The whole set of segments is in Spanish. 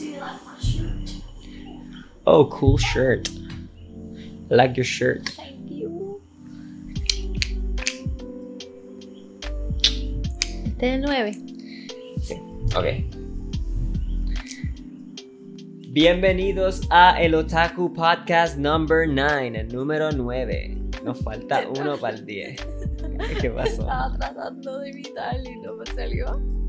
Do you like my shirt? Oh, cool shirt. I like your shirt. Thank you. Este es el 9. Sí, ok. Bienvenidos a el Otaku Podcast number 9, el número 9. Nos falta uno para el 10. ¿Qué pasó? Estaba tratando de imitarlo y no me salió.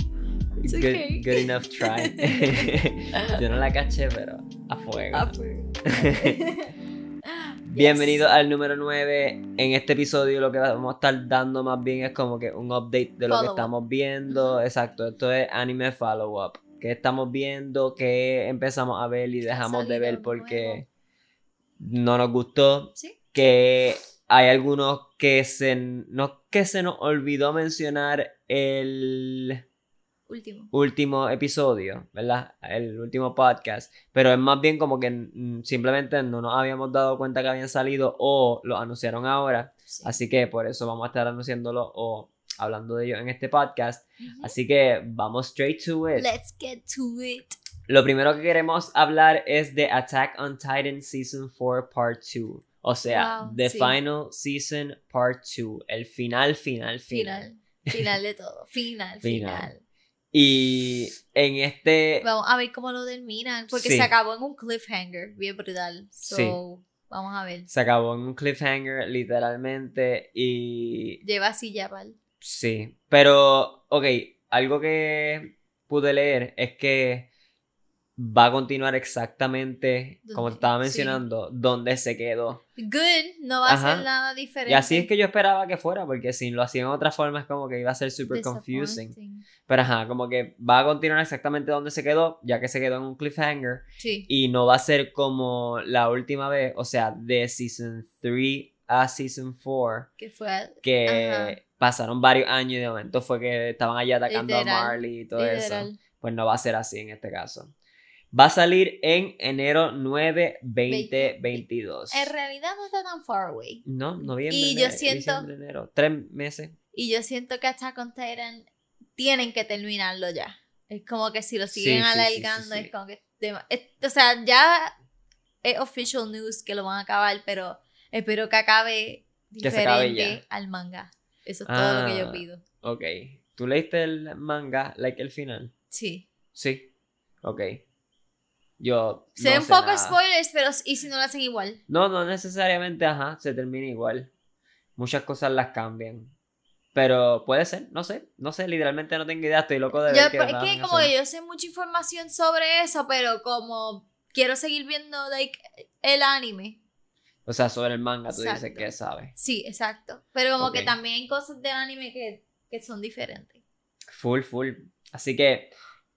It's Good, okay. good enough try. Yo no la caché, pero a fuego. Pues. Bienvenido al número 9. En este episodio lo que vamos a estar dando más bien es como que un update de lo que up. estamos viendo. Exacto, esto es anime follow up. Que estamos viendo, que empezamos a ver y dejamos de ver porque no nos gustó. Sí. Que hay algunos que se, no que se nos olvidó mencionar el Último. último episodio, ¿verdad? El último podcast. Pero es más bien como que mm, simplemente no nos habíamos dado cuenta que habían salido o lo anunciaron ahora. Sí. Así que por eso vamos a estar anunciándolo o hablando de ello en este podcast. Así que vamos straight to it. Let's get to it. Lo primero que queremos hablar es de Attack on Titan Season 4 Part 2. O sea, Wow, The sí. Final Season Part 2. El final, final, final. Final. Final de todo. Final, Final. final. Y en este... Vamos a ver cómo lo terminan. Porque Sí. se acabó en un cliffhanger. Bien brutal. So, Sí. vamos a ver. Se acabó en un cliffhanger, literalmente. Y Lleva así ya, Val. sí. Pero, ok, algo que pude leer es que va a continuar exactamente, como te estaba sí. mencionando, donde se quedó. Good. No va a ser nada diferente. Y así es que yo esperaba que fuera, porque si lo hacían de otra forma es como que iba a ser super confusing. Pero ajá, como que va a continuar exactamente donde se quedó, ya que se quedó en un cliffhanger. Sí. Y no va a ser como la última vez, o sea, de Season 3 a Season 4, Que fue que Ajá. pasaron varios años y de momento fue que estaban allá atacando Literal, a Marley y todo eso. Pues no va a ser así en este caso. Va a salir en enero 9, 2022. En realidad no está tan far away. No, noviembre. Y yo enero, siento- enero. Tres meses. Y yo siento que Attack on Titan tienen que terminarlo ya. Es como que si lo siguen Sí, alargando, sí, sí. es como que. es- o sea, ya es official news que lo van a acabar, pero espero que acabe Que se acabe diferente al manga. Eso es todo lo que yo Ah. pido. Ok. ¿Tú leíste el manga, like el final? Sí. Sí. Ok. Yo. Se no ven sé pocos nada. spoilers, pero ¿y si no lo hacen igual? No, no necesariamente, ajá, se termina igual. Muchas cosas las cambian. Pero puede ser, no sé, no sé, literalmente no tengo idea, estoy loco de Yo, ver es que como que yo sé mucha información sobre eso, pero como quiero seguir viendo like, el anime. O sea, sobre el manga tú dices Exacto. que sabes. Sí, exacto. Pero como que Ok. también hay cosas del anime que, que son diferentes. Full, full. Así que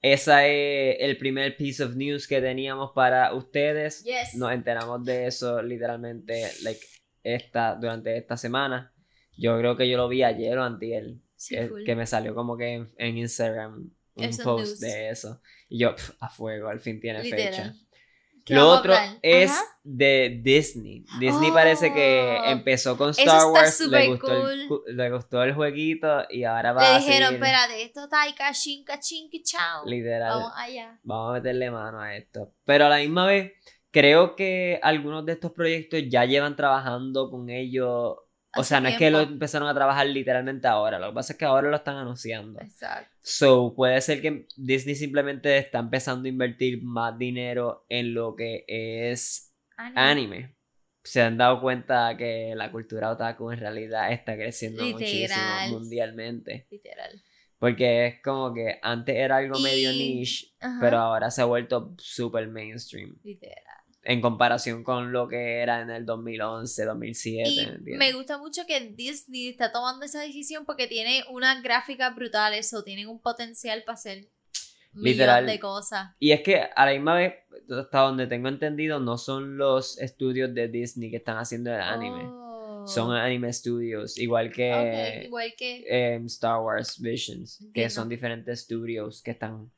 esa es el primer piece of news que teníamos para ustedes. Yes. Nos enteramos de eso literalmente like, esta, durante esta semana. Yo creo que yo lo vi ayer o antier. Sí, que, me salió como que en, en Instagram un Esos post news. de eso. Y yo, pf, a fuego, al fin tiene fecha. Literal. ¿Qué Lo otro es Ajá. de Disney. Disney parece que Oh, empezó con Star está Wars, le gustó, el, cool. cu- le gustó el jueguito y ahora va Le a dijeron, seguir espérate, esto taika, chinka, chinki, chao. literal. Vamos allá. Vamos a meterle mano a esto. Pero a la misma vez, creo que algunos de estos proyectos ya llevan trabajando con ellos. O sea, no es que lo empezaron a trabajar literalmente ahora. Lo que pasa es que ahora lo están anunciando. Exacto. So, puede ser que Disney simplemente está empezando a invertir más dinero en lo que es anime. Se han dado cuenta que la cultura otaku en realidad está creciendo Literal. muchísimo mundialmente. Literal. Porque es como que antes era algo medio Y- niche, Ajá. pero ahora se ha vuelto super mainstream. Literal. En comparación con lo que era en el 2011, 2007. Y ¿entiendes? me gusta mucho que Disney está tomando esa decisión porque tiene unas gráficas brutales o tienen un potencial para hacer Literal. de cosas. Y es que a la misma vez, hasta donde tengo entendido, no son los estudios de Disney que están haciendo el anime. Oh. Son anime studios, igual que igual que em, Star Wars Visions, que son diferentes studios que están...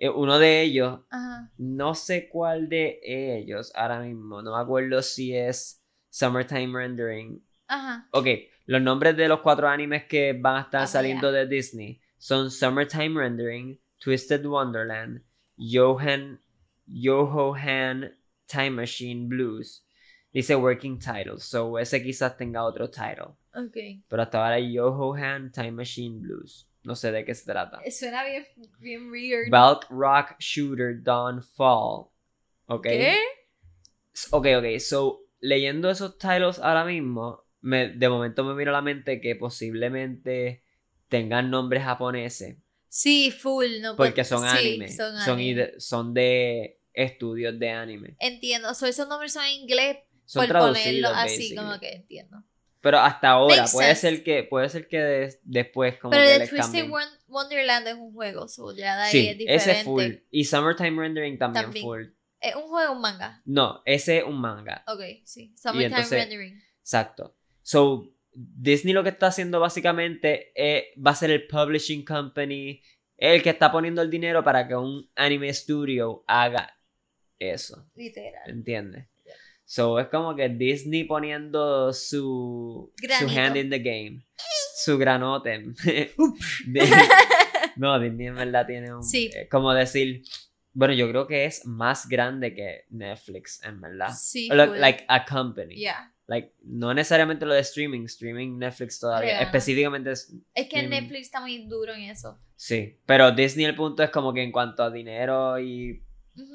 eh, uno de ellos, Ajá. no sé cuál de ellos ahora mismo, no me acuerdo si es Summertime Rendering. Ajá. Ok, los nombres de los cuatro animes que van a estar saliendo de Disney son Summertime Rendering, Twisted Wonderland, Johan, Yoho Han Time Machine Blues. Dice Working Title, so ese quizás tenga otro title. Ok. Pero hasta ahora Yoho Han Time Machine Blues. No sé de qué se trata. Suena bien, bien weird. Bulk Rock Shooter Dawn Fall. Ok. ¿Qué? Ok, ok. So, leyendo esos titles ahora mismo, me, de momento me vino a la mente que posiblemente tengan nombres japoneses. Sí, full. No Porque son sí, anime. Son anime. de estudios de anime. Entiendo. So, esos nombres son en inglés Son por ponerlo así, basically. como que entiendo. Pero hasta ahora, Makes puede sense. ser que, puede ser que des- después como Pero que The les Twisted cambien. Wonderland es un juego, so ya de ahí Sí, es diferente. ese full. Y Summertime Rendering también, También. full. ¿Es un juego un manga? No, ese es un manga. Ok, sí. Summertime entonces- Rendering. Exacto. So, Disney lo que está haciendo básicamente es, va a ser el publishing company, el que está poniendo el dinero para que un anime studio haga eso. Literal. ¿Entiendes? So, es como que Disney poniendo su, su hand in the game. Su granote. No, Disney en verdad tiene un... Sí. eh, como decir... Bueno, yo creo que es más grande que Netflix, en verdad. Sí, like a company. Yeah. Like, no necesariamente lo de streaming, streaming Netflix todavía. Yeah. Específicamente es- Es que Streaming. Netflix está muy duro en eso. sí. Pero Disney el punto es como que en cuanto a dinero y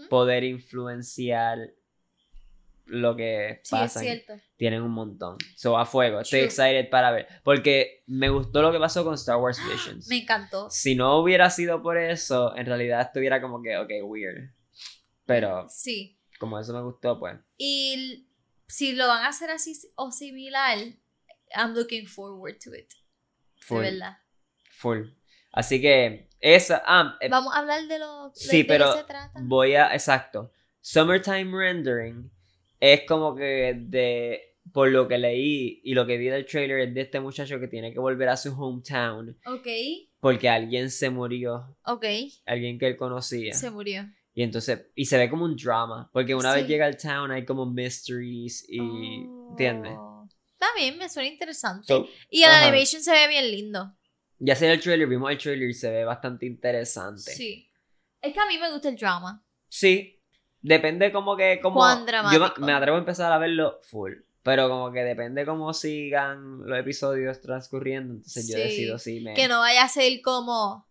poder influenciar lo que Sí, es pasa, cierto. tienen un montón. So a fuego. Estoy True. excited para ver. Porque me gustó lo que pasó con Star Wars Visions. Me encantó. Si no hubiera sido por eso, en realidad estuviera como que, ok, weird. Pero Sí. como eso me gustó, pues. Y si lo van a hacer así o similar, I'm looking forward to it. Full. De verdad. Full. Así que esa. Ah, eh, Vamos a hablar de lo de- Sí, pero se trata. voy a. Exacto. Summertime Rendering es como que de. Por lo que leí y lo que vi del trailer es de este muchacho que tiene que volver a su hometown Ok, porque alguien se murió, ok. alguien que él conocía. Se murió. Y entonces, y se ve como un drama, porque una vez Sí. llega al town hay como mysteries y, ¿entiendes? Oh. Está bien, me suena interesante. So, y el ajá. animation se ve bien lindo. ya sea el trailer, vimos el trailer y se ve bastante interesante. Sí. Es que a mí me gusta el drama. Sí, depende como que como Cuán yo me, dramático. atrevo a empezar a verlo full, pero como que depende cómo sigan los episodios transcurriendo, entonces yo decido si me Que no vaya a ser como.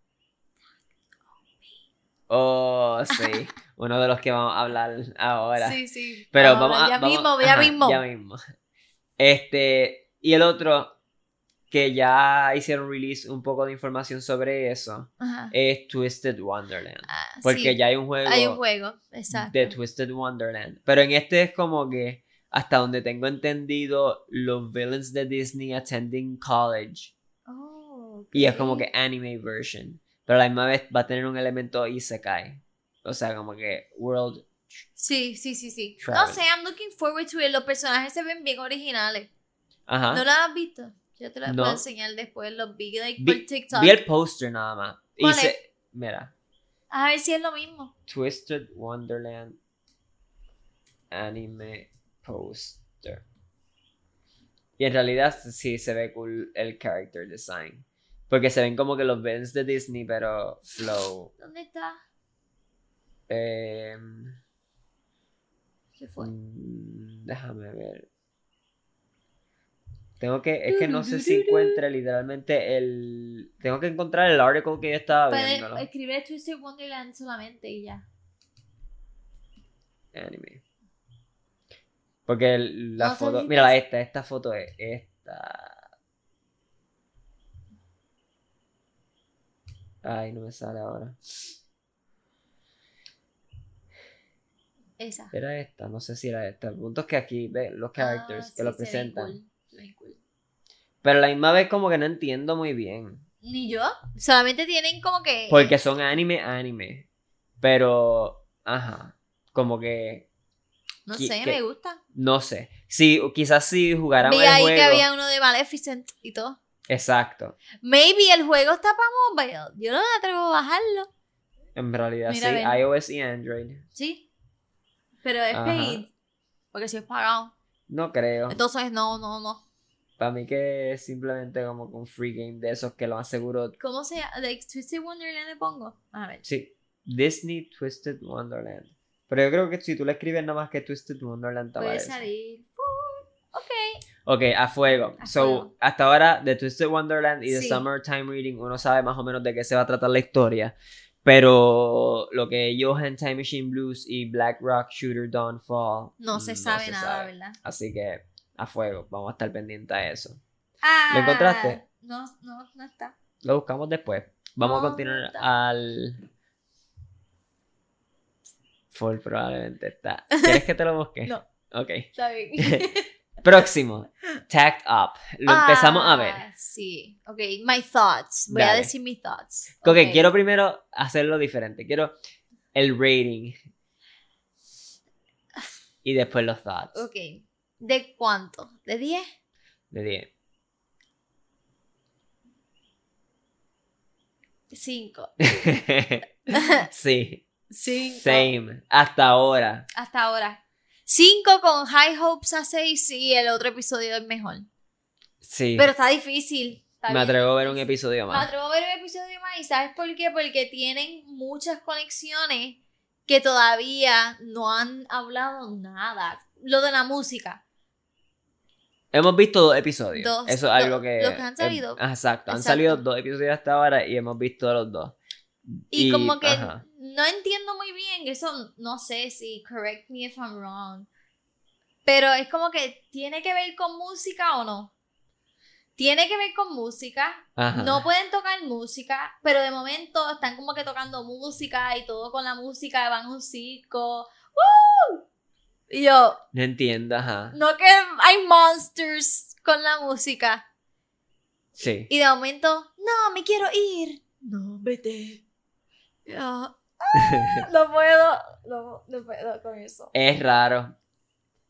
Oh, sí, uno de los que vamos a hablar ahora. Sí, sí. Pero Vamos vamos a a Ya vamos- mismo, ya ajá, mismo. Ya mismo. Este, y el otro que ya hicieron release un poco de información sobre eso Ajá. es Twisted Wonderland. Ah, Porque sí, ya hay un juego, hay un juego. Exacto. de Twisted Wonderland. Pero en este es como que, hasta donde tengo entendido, los villains de Disney attending college. Oh, Y es como que anime version. Pero a la misma vez va a tener un elemento isekai. O sea, como que world. Sí, sí, sí, sí. No sé, I'm looking forward to it. Los personajes se ven bien originales. Ajá. ¿No los has visto? Yo te ¿Ah? No. puedo enseñar después. Los vi Vi- por TikTok. Vi el poster nada más. Y ¿Cuál se-? Mira. A ver si es lo mismo. Twisted Wonderland anime poster. Y en realidad sí se ve cool el character design. Porque se ven como que los villains de Disney, pero flow. ¿Dónde está? Em, ¿Qué fue? mm, déjame ver. Tengo que, es que no sé si encuentre literalmente el. Tengo que encontrar el article que yo estaba viendo. Puedes escribir Twisted Wonderland solamente y ya. Anime. Porque el- la No foto. Mira, esta, esta foto es esta. Ay, no me sale ahora. Esa. Era esta, no sé si era esta. El punto es que aquí ve los characters Ah, que sí, lo se ven presentan. Cool. Pero a la misma vez como que no entiendo muy bien. Ni yo. Solamente tienen como que. Porque son anime, anime. Pero, ajá. Como que, No sé, que- me gusta. no sé. Si, quizás si jugáramos Vi el ahí juego. que había uno de Maleficent y todo. Exacto. Maybe el juego está para mobile. Yo no me atrevo a bajarlo. En realidad Mira, sí, iOS y Android. Sí. Pero es paid. Porque si es pagado. No creo. Entonces, no, no, no. Para mí que es simplemente como un free game de esos que lo más seguro. ¿Cómo se llama? Like, Twisted Wonderland le pongo. A ver. Sí. Disney Twisted Wonderland. Pero yo creo que si tú le escribes nada más que Twisted Wonderland te Puede salir. Uh, ok. Ok, a fuego. A so, fuego. hasta ahora, de Twisted Wonderland y de Sí. Summertime Reading, uno sabe más o menos de qué se va a tratar la historia. Pero lo que Johan Time Machine Blues y Black Rock Shooter Dawnfall. No se sabe se nada, sabe. ¿verdad? Así que, a fuego, vamos a estar pendientes a eso. Ah, ¿Lo encontraste? No, no, no está. Lo buscamos después. Vamos No, a continuar no al. Full probablemente está. ¿Quieres que te lo busque? No. Ok. Está bien. Próximo. Tacked Up. Lo empezamos a ver. Ah, Sí. Ok, my thoughts. Voy a decir mis thoughts. Ok, quiero primero hacerlo diferente. Quiero el rating. Y después los thoughts. Ok. ¿De cuánto? ¿De 10? De 10. 5. sí. 5. Same. Hasta ahora. Hasta ahora. 5 con High Hopes a 6 y el otro episodio es mejor. Sí. Pero está difícil. está Me atrevo a ver un episodio Me más. atrevo a ver un episodio más. ¿Y sabes por qué? Porque tienen muchas conexiones que todavía no han hablado nada. Lo de la música. Hemos visto dos episodios. Dos. Eso es algo que. los que han salido. eh, exacto. Han salido dos episodios hasta ahora y hemos visto los dos. Y, como que ajá. No entiendo muy bien, eso no sé si, correct me if I'm wrong, pero es como que tiene que ver con música o no. Tiene que ver con música, Ajá. no pueden tocar música, pero de momento están como que tocando música y todo con la música, van a un circo. ¡Woo! Y yo, No entiendo, ajá. no que hay monsters con la música. Sí. Y de momento, no, me quiero ir. No, vete. No puedo, no, no puedo con eso. Es raro.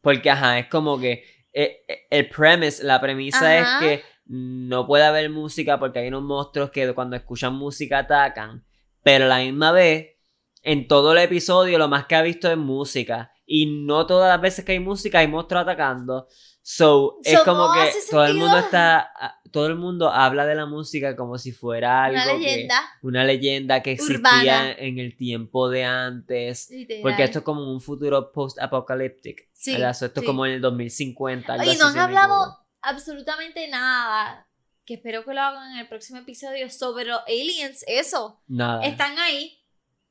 Porque, ajá, es como que eh, eh, el premise, la premisa Ajá. es que no puede haber música porque hay unos monstruos que cuando escuchan música atacan. Pero a la misma vez, en todo el episodio, lo más que ha visto es música. Y no todas las veces que hay música hay monstruos atacando. So, es como no que todo el mundo está. ah, Todo el mundo habla de la música como si fuera algo. Una que- leyenda. una leyenda que existía Urbana. en el tiempo de antes. literal. Porque esto es como un futuro post-apocalíptico. Sí, ¿verdad? So, esto es sí. como en el 2050. algo Y así no han hablado absolutamente nada. Que espero que lo hagan en el próximo episodio sobre los aliens. Eso. Nada. Están ahí.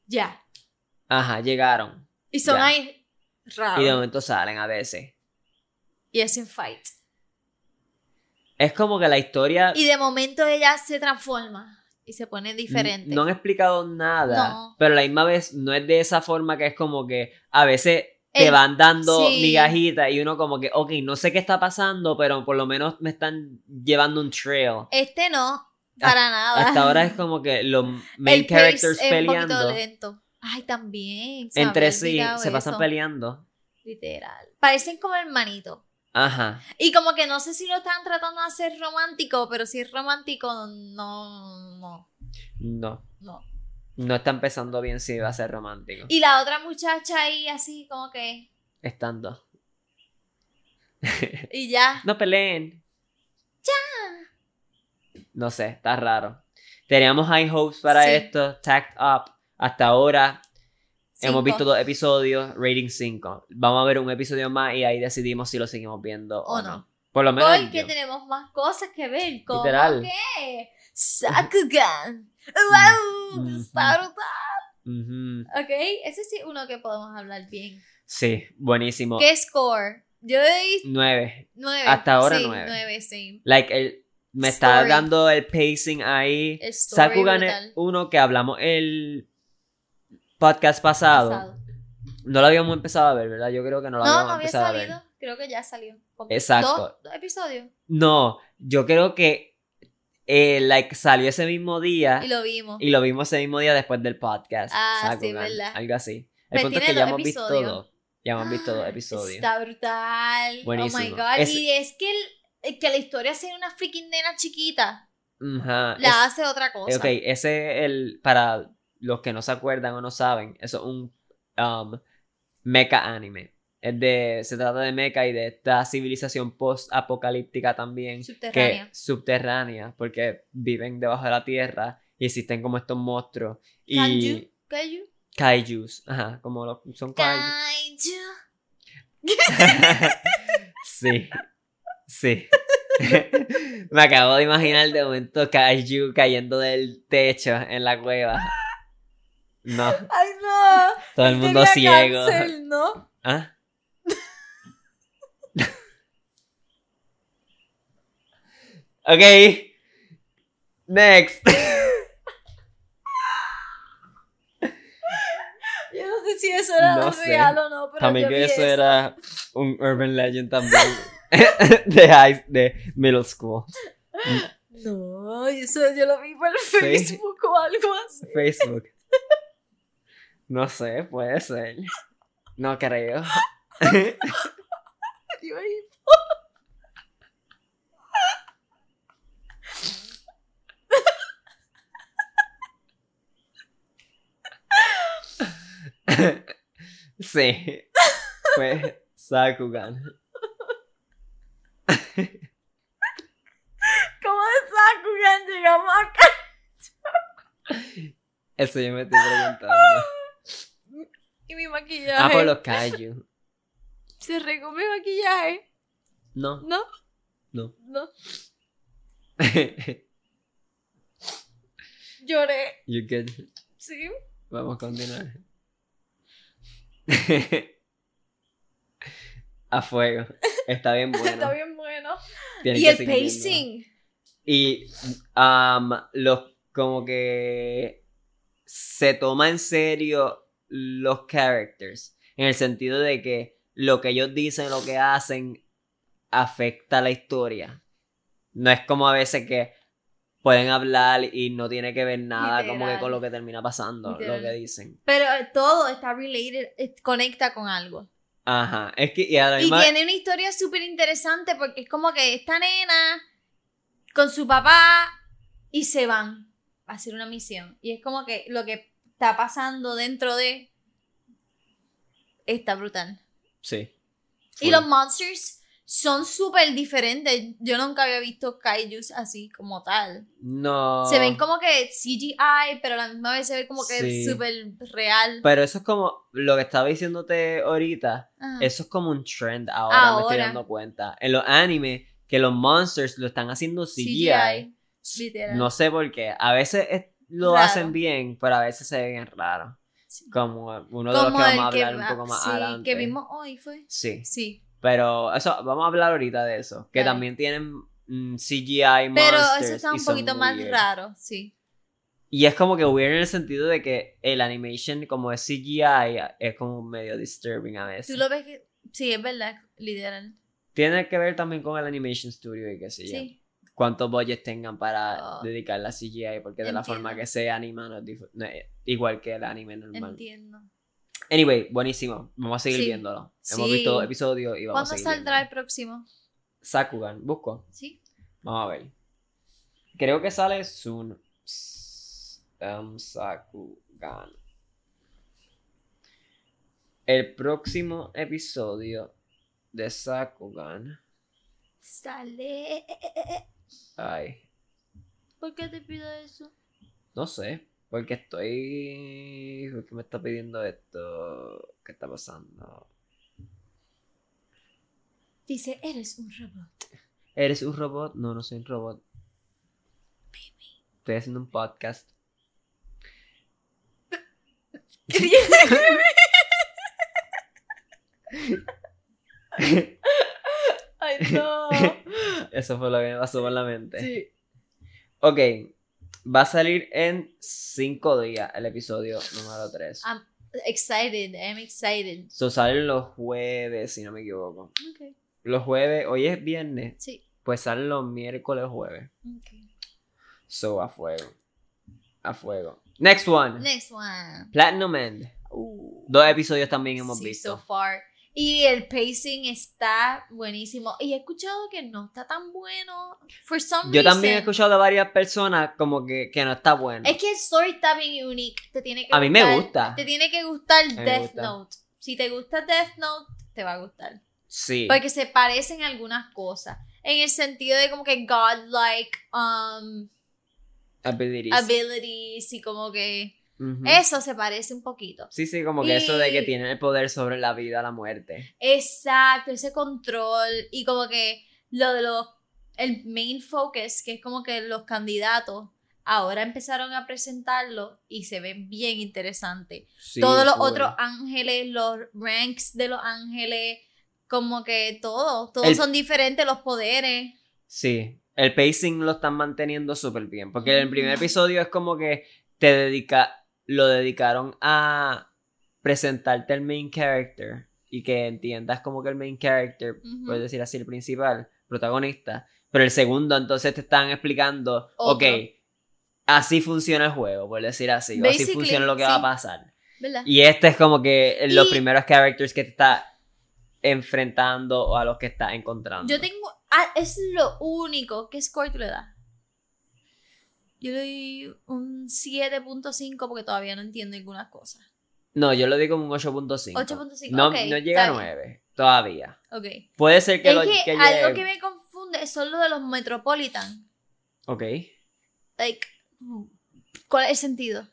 Ya. Ajá, llegaron. Y son Ya. ahí raros. Y de momento salen a veces. Y hacen fight. Es como que la historia. Y de momento ella se transforma. Y se pone diferente. No han explicado nada. No. Pero a la misma vez no es de esa forma que es como que a veces te El- van dando sí. migajitas y uno como que, ok, no sé qué está pasando, pero por lo menos me están llevando un trail. Este no. Para nada. Hasta ahora es como que los main el characters es un peleando lento. Ay, también. entre sí, se pasan peleando. Literal. Parecen como hermanitos. Ajá. Y como que no sé si lo están tratando de hacer romántico, pero si es romántico, no, no, No. no. No está empezando bien si va a ser romántico. Y la otra muchacha ahí así como que, Estando. y ya. No peleen. No sé, está raro. Teníamos high hopes para Sí. esto, tacked up. Hasta ahora hemos visto dos episodios, rating 5. Vamos a ver un episodio más y ahí decidimos si lo seguimos viendo o, O no. no. Por lo menos. Porque yo. tenemos más cosas que ver. Como Literal. que Sakugan. ¡Wow! Ok, ese sí es uno que podemos hablar bien. Sí, buenísimo. ¿Qué score? Yo di 9. nueve. Hasta ahora sí, nueve. nueve, sí. Like, el, me está dando el pacing ahí. El story Sakugan es uno que hablamos el podcast pasado. Pasado. No lo habíamos empezado a ver, ¿verdad? Yo creo que no lo No, habíamos no había empezado a ver. salido. Creo que ya salió. Exacto. Dos, episodios. No, yo creo que eh, like, salió ese mismo día Y lo vimos. y lo vimos ese mismo día después del podcast. Ah, sí, verdad. Algo así. El Pues punto es tiene que ya dos hemos visto episodios. dos. Ya hemos visto dos Ah, episodios. Está brutal. Oh Buenísimo. my god. Es- Y es que, el- que la historia sea una freaking nena chiquita. La es- hace otra cosa. Ok, ese es el. Para los que no se acuerdan o no saben, eso es un um, mecha anime. Es de, se trata de mecha y de esta civilización post-apocalíptica también. Subterránea. Que, subterránea, porque viven debajo de la tierra y existen como estos monstruos. Y. Kaiju. Kaijus. Ajá, como los, son kaijus. Kaiju. sí. Sí. Me acabo de imaginar de momento Kaiju cayendo del techo en la cueva. No, Ay, no. todo el mundo ciego. cáncer, ¿no? ¿Ah? ok. Next. Yo no sé si eso era No real o no, pero También yo que vi eso era un urban legend también. de high, de middle school. No, eso yo lo vi por Facebook o algo así. Facebook. No sé, puede ser. No creo. Sí. Fue Sakugan. ¿Cómo de Sakugan llegamos acá? Eso yo me estoy preguntando. Mi maquillaje. Ah, por los kaiju. Se regó mi maquillaje. No, ¿No? no. No. Lloré. You good. Sí. Vamos a continuar. a fuego. Está bien bueno. Está bien bueno. Y el pacing. Y um, los como que se toma en serio los characters. En el sentido de que lo que ellos dicen, lo que hacen, afecta la historia. No es como a veces que pueden hablar y no tiene que ver nada como que con lo que termina pasando, lo que dicen. Pero eh, todo está related, eh, conecta con algo. Ajá, es que y a la Y tiene una historia súper interesante porque es como que esta nena con su papá y se van a hacer una misión. Y es como que lo que está pasando dentro de está brutal. Sí. Y los monsters son súper diferentes. Yo nunca había visto kaijus así como tal. No. Se ven como que CGI, pero a la misma vez se ve como que Sí. súper real. Pero eso es como lo que estaba diciéndote ahorita. Ajá. Eso es como un trend ahora, me estoy dando cuenta. En los animes, que los monsters lo están haciendo CGI. literal. No sé por qué. A veces es- lo Raro. hacen bien, pero a veces se ve bien raro. Sí. Como uno de los que vamos a hablar un poco más sí, adelante. que vimos hoy fue. Sí. Sí. Pero eso, vamos a hablar ahorita de eso. Que también tienen mm, CGI Pero monsters. eso está un poquito más weird. raro, sí. Y es como que weird en el sentido de que el animation, como es CGI, es como medio disturbing a veces. Tú lo ves que. Sí, es verdad, literal. Tiene que ver también con el Animation Studio y qué sé yo. Sí. Cuántos budgets tengan para Oh. dedicarle a CGI, porque de la forma que se anima no es, dif- no es igual que el anime normal. Entiendo. Anyway, buenísimo. Vamos a seguir Sí. viéndolo. Hemos visto episodios y vamos a ¿Cuándo seguir saldrá el próximo? Sakugan, busco. Sí. Vamos a ver. Creo que sale soon. Um, Sakugan. El próximo episodio de Sakugan. Sale. Ay, ¿Por qué te pido eso? no sé. Porque estoy. ¿Por qué me está pidiendo esto? ¿Qué está pasando? Dice, eres un robot. ¿Eres un robot? No, no soy un robot. Estoy haciendo un podcast. Ay, no. Eso fue lo que me pasó por la mente. Sí. Ok, va a salir en 5 días el episodio número 3. I'm excited. I'm excited. So salen los jueves, si no me equivoco. Ok. Los jueves, hoy es viernes, Sí. pues salen los miércoles jueves. Ok. So a fuego. A fuego. Next one. Next one. Platinum End. Uh. Dos episodios también hemos sí, visto. so far. Y el pacing está buenísimo. Y he escuchado que no está tan bueno. For some Yo también he escuchado de varias personas como que, que no está bueno. Es que el story está bien unique. Te tiene que A mí me gusta. Te tiene que gustar Death gusta. Note. Si te gusta Death Note, te va a gustar. Sí. Porque se parecen algunas cosas. En el sentido de como que godlike um, Abilities. abilities y como que Eso se parece un poquito. Sí, sí, como que eso de que tienen el poder sobre la vida, la muerte. Exacto, ese control y como que lo de los, el main focus, que es como que los candidatos, ahora empezaron a presentarlo y se ven bien interesantes. Sí, Todos los otros ángeles, los ranks de los ángeles, como que todo, todos El- son diferentes los poderes. Sí, el pacing lo están manteniendo súper bien. Porque en el primer episodio es como que te dedica, lo dedicaron a presentarte el main character y que entiendas como que el main character, Ujú. puedes decir así, el principal, protagonista. Pero el segundo entonces te están explicando, Otro. ok, así funciona el juego, por decir así, o así funciona lo que va a pasar. ¿Verdad? Y este es como que los Y- primeros characters que te está enfrentando o a los que está encontrando. Yo tengo. Ah, es lo único. ¿Qué score le das? Yo le doy un 7.5 porque todavía no entiendo algunas cosas. No, yo lo digo como un 8.5. 8.5, No, ok, no llega a está bien. 9 todavía. Ok. Puede ser que es lo que, que algo que me confunde son lo de los Metropolitan. Ok. Like, ¿cuál es el sentido?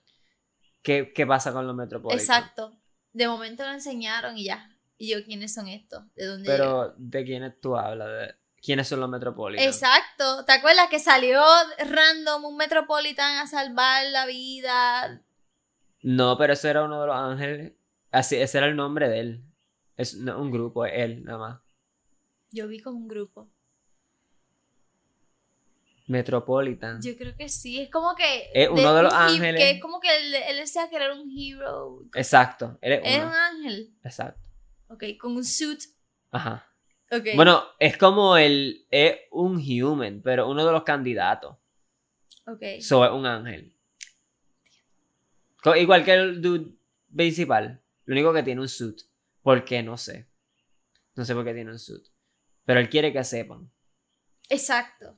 ¿Qué, qué pasa con los Metropolitan? Exacto. De momento lo enseñaron y ya. Y yo, ¿quiénes son estos? ¿De dónde llegan? Pero, ¿de quiénes tú hablas? ¿De ¿Quiénes son los Metropolitan? Exacto. ¿Te acuerdas que salió random un Metropolitan a salvar la vida? No, pero ese era uno de los ángeles. Así, ese era el nombre de él. Es no, un grupo, es él, nada más. Yo vi como un grupo. Metropolitan. Yo creo que sí. Es como que. Es uno de los ángeles. Que es como que él, él decía que era un hero. Exacto, él es Es un ángel. Exacto. Ok, con un suit. Ajá. Ok. Bueno, es como el. Es un human, pero uno de los candidatos. Ok. So es un ángel. Igual que el dude principal. Lo único que tiene un suit. ¿Por qué? No sé. No sé por qué tiene un suit. Pero él quiere que sepan. Exacto.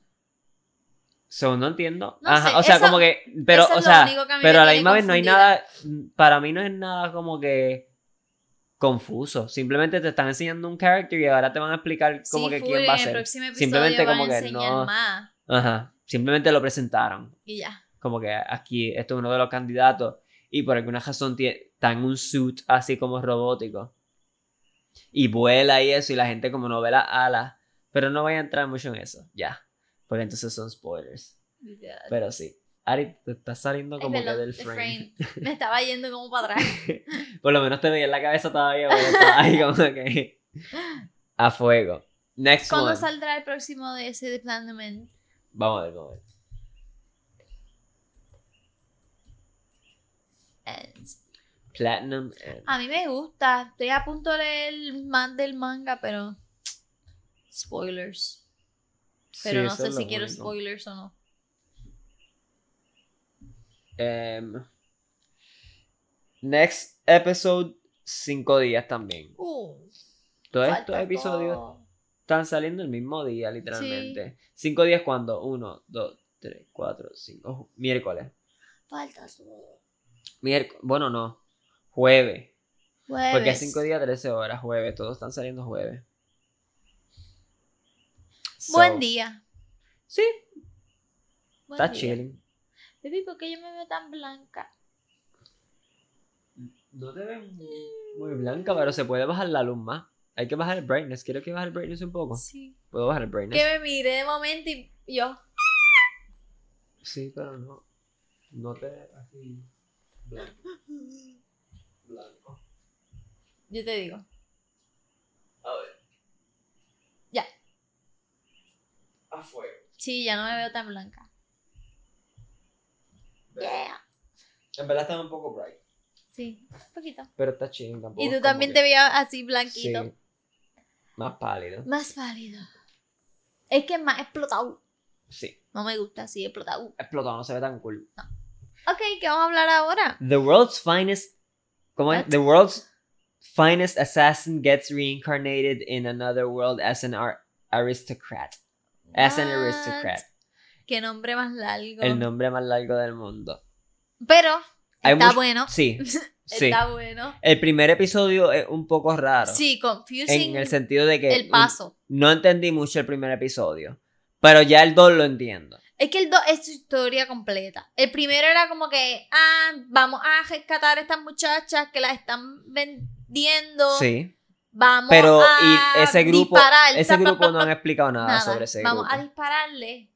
So, no entiendo. No Ajá, sé, o sea, eso- como que. Pero, o sea. Pero a la misma vez no hay nada. Para mí no es nada como que. Confuso. Simplemente te están enseñando un character y ahora te van a explicar como Sí, que quién va a ser. Simplemente como que no- más. Ajá. Simplemente lo presentaron. Y ya. como que aquí esto es uno de los candidatos y por alguna razón está en un suit así como robótico y vuela y eso y la gente como no ve las alas pero no voy a entrar mucho en eso ya porque entonces son spoilers pero sí Ari te estás saliendo como que del frame. Me estaba yendo como para atrás. por lo menos te veía en la cabeza todavía porque estaba ahí como que a fuego next ¿Cuándo one saldrá el próximo de ese de Platinum? vamos a ver vamos a ver? Platinum End. A mí me gusta. Estoy a punto de leer más del manga, pero. Spoilers. Pero Sí, no sé si quiero único. spoilers o no. Em, next episode, cinco días también. Uh, Todos estos episodios todo. están saliendo el mismo día, literalmente. Cinco días cuando? Uno, dos, tres, cuatro, cinco. Miércoles. Falta. Miércoles. Bueno, no. Jueves. Porque Jueves. cinco días, 13 horas. Jueves. Todos están saliendo jueves. Buen día. Sí, Buen está día. chilling. Baby, ¿por qué yo me veo tan blanca? No te ves muy blanca, pero se puede bajar la luz más. Hay que bajar el brightness. Quiero que baje el brightness un poco. Sí. ¿Puedo bajar el brightness? Que me miré de momento y yo. Sí, pero no. No te ves así. Blanco. Blanco. Yo te digo. A ver. Ya. A fuego. Sí, ya no me veo tan blanca. Yeah. En verdad está un poco bright. Sí, un poquito. Pero está chilling tampoco. Y tú también que- te veías así blanquito. Sí. Más pálido. Más pálido. Es que más explotado. Sí. No me gusta así explotado. Explotado, no se ve tan cool. Ok, ¿qué vamos a hablar ahora? The world's finest. ¿Cómo es? The world's finest assassin gets reincarnated in another world as an ar- aristocrat. As an aristocrat. Qué nombre más largo. El nombre más largo del mundo. Pero Hay está mucho- bueno. Sí. Sí. Está bueno. El primer episodio es un poco raro. Sí, confusing En el sentido de que el paso. no entendí mucho el primer episodio. Pero ya el 2 lo entiendo. Es que el 2 es su historia completa. El primero era como que, ah, vamos a rescatar a estas muchachas que las están vendiendo. Sí. Vamos Pero a y ese grupo, disparar, ese pa, grupo pa, no pa, han explicado nada, nada. sobre ese Vamos grupo. a dispararle.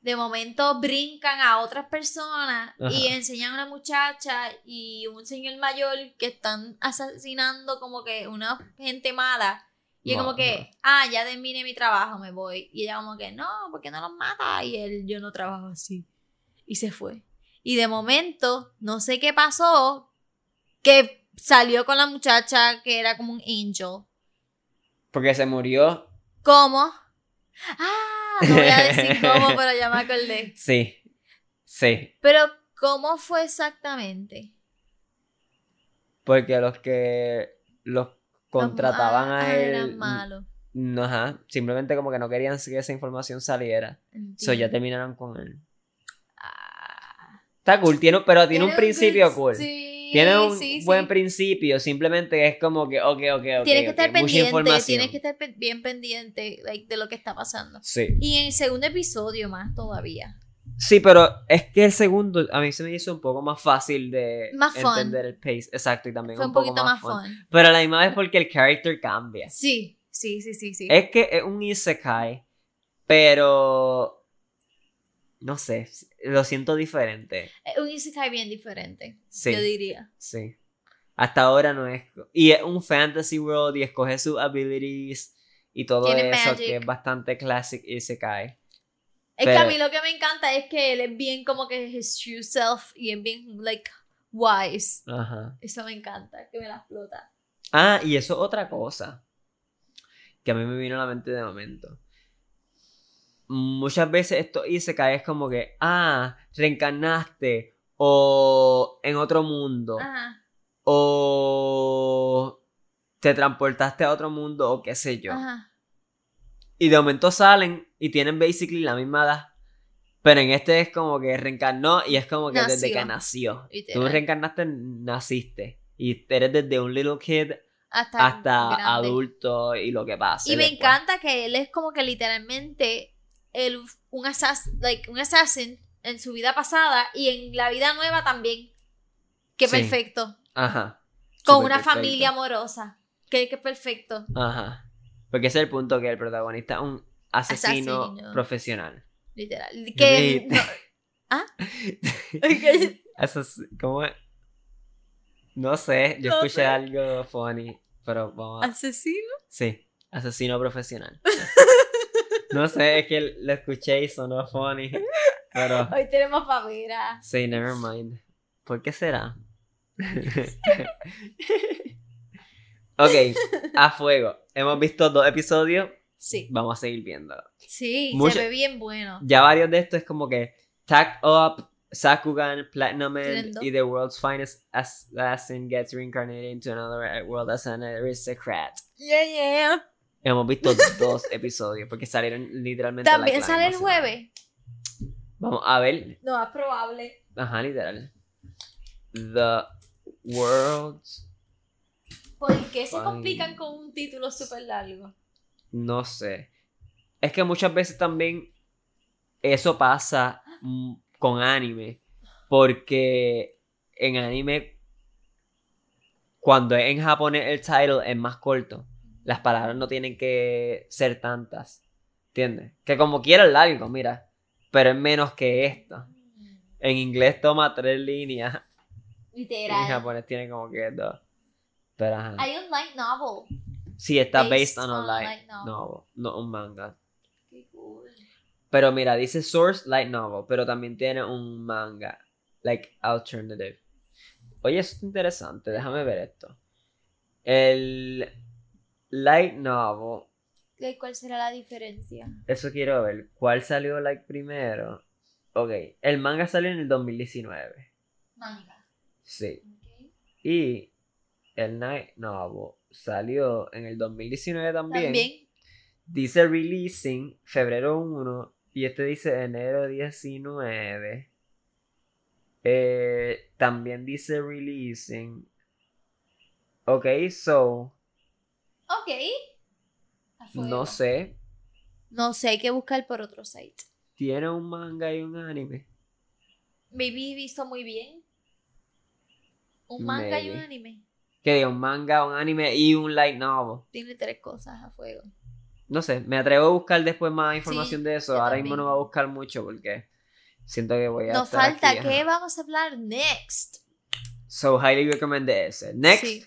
De momento brincan a otras personas y enseñan a una muchacha y un señor mayor que están asesinando como que una gente mala. Y es como que, ah, ya terminé mi trabajo, me voy. Y ella como que, no, ¿por qué no los mata? Y él, yo no trabajo así. Y se fue. Y de momento, no sé qué pasó, que salió con la muchacha que era como un angel. Porque se murió. ¿Cómo? Ah, no voy a decir cómo, pero ya me acordé. Sí. Sí. Pero, ¿cómo fue exactamente? Porque los que los contrataban Los- a ah, él. Eran malos. no, Ajá. Simplemente como que no querían que esa información saliera. So ya Entiendo. terminaron con él. Ah. Está cool, tiene, pero tiene un good- principio cool. Sí, Tiene un sí, sí. buen principio, simplemente es como que, ok, ok, ok. Tienes que estar pendiente, tienes que estar bien pendiente like, de lo que está pasando. Sí. Y en el segundo episodio más todavía. Sí, pero es que el segundo a mí se me hizo un poco más fácil de Más fun. entender el pace. Exacto, y también Fue un, un poco poquito más fun. Pero a la misma vez porque el character cambia. Sí, sí, sí, sí, sí. Es que es un isekai, pero no sé, lo siento diferente. Es un isekai bien diferente, Sí. yo diría. Sí. Hasta ahora no es. Y es un fantasy world y escoge sus abilities y todo Tiene eso magic. que es bastante classic isekai. Es que a mí lo que me encanta es que él es bien como que his true self y es bien, like, wise. Ajá. Eso me encanta, que me la explota. Ah, y eso es otra cosa que a mí me vino a la mente de momento. Muchas veces esto isekai es como que, ah, reencarnaste o en otro mundo Ajá, o te transportaste a otro mundo o qué sé yo. ajá. Y de momento salen y tienen basically la misma edad. Pero en este es como que reencarnó y es como que desde que nació. Tú reencarnaste, naciste. Y eres desde un little kid Hasta, adulto y lo que pasa. Y me después. encanta que él es como que literalmente el, un, assas, like, un assassin en su vida pasada y en la vida nueva también. Qué Sí. perfecto. Ajá. Con una perfecto. familia amorosa. Qué, qué perfecto. Ajá. Porque ese es el punto que el protagonista es un asesino, Asesino. profesional. Literal. Que, no- ¿Ah? Ok. Ases- ¿Cómo es? No sé, yo No escuché sé. algo funny, pero vamos a... ¿Asesino? Sí, asesino profesional. no sé, es que lo escuché y sonó funny, pero... Hoy tenemos favera. Sí, never mind. ¿Por qué será? ok, a fuego. Hemos visto dos episodios, Sí. vamos a seguir viéndolo. Sí, Mucho- se ve bien bueno. Ya varios de estos es como que Tack Up, Sakugan, Platinum dos. y The World's Finest Assassin gets reincarnated into another world as an aristocrat. Yeah, yeah. Hemos visto dos episodios porque salieron literalmente. También sale el misma semana. jueves. Vamos a ver. No, es probable. Ajá, literal. The World's. ¿Por qué se complican con un título súper largo? No sé. Es que muchas veces también eso pasa con anime. Porque en anime, cuando es en japonés el title es más corto. Las palabras no tienen que ser tantas. ¿Entiendes? Que como quiera es largo, mira. Pero es menos que esto. En inglés toma tres líneas. En Literal. japonés tiene como que dos. Pero ajá. Hay un light novel. Sí, está based based on a light, light novel. novel, no un manga. Qué cool. Pero mira, dice source light novel, pero también tiene un manga, like alternative. Oye, eso es interesante, déjame ver esto. El light novel, ¿Qué- ¿Cuál será la diferencia? eso quiero ver, ¿cuál salió like primero? Ok, el manga salió en el 2019, Manga. sí. Ok. Y el light novel salió en el 2019 también. También. Dice releasing febrero 1 y este dice enero 19. Eh, también dice releasing. Ok, so, Ok. No sé. No sé, hay que buscar por otro site. tiene un manga y un anime. Maybe he visto muy bien. Un manga y un anime. Que diga, un manga, un anime y un light novel. Tiene tres cosas a fuego. No sé, me atrevo a buscar después más información de eso. Ahora mismo no voy a buscar mucho porque siento que voy a Nos estar falta, aquí, ¿qué ajá. vamos a hablar next? So, highly recommend ese. Next, Sí.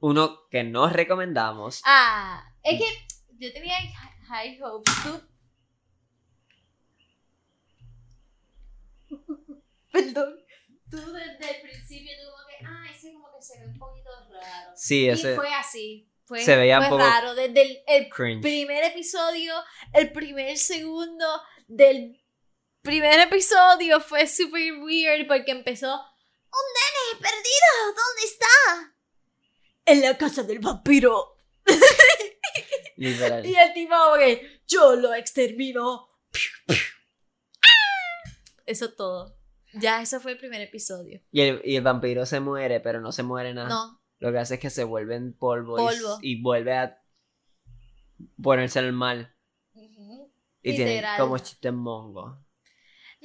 Uno que nos recomendamos. Ah, es que yo tenía hi- high hopes. Tú. Perdón. Tú desde el principio tú como que, ah, ese como que se ve un poquito raro. Sí, Y ese fue así. Fue, se veía un fue poco raro. Desde el, el primer episodio, el primer segundo del primer episodio fue super weird porque empezó un nene perdido, ¿dónde está? En la casa del vampiro. Literal. Y el tipo como que yo lo extermino. Eso es todo. Ya, eso fue el primer episodio. Y el, y el vampiro se muere, pero no se muere nada. No, Lo que hace es que se vuelve en polvo, y- Polvo. Y, vuelve a ponerse en el mal. Y tiene Literal. como chistes mongo.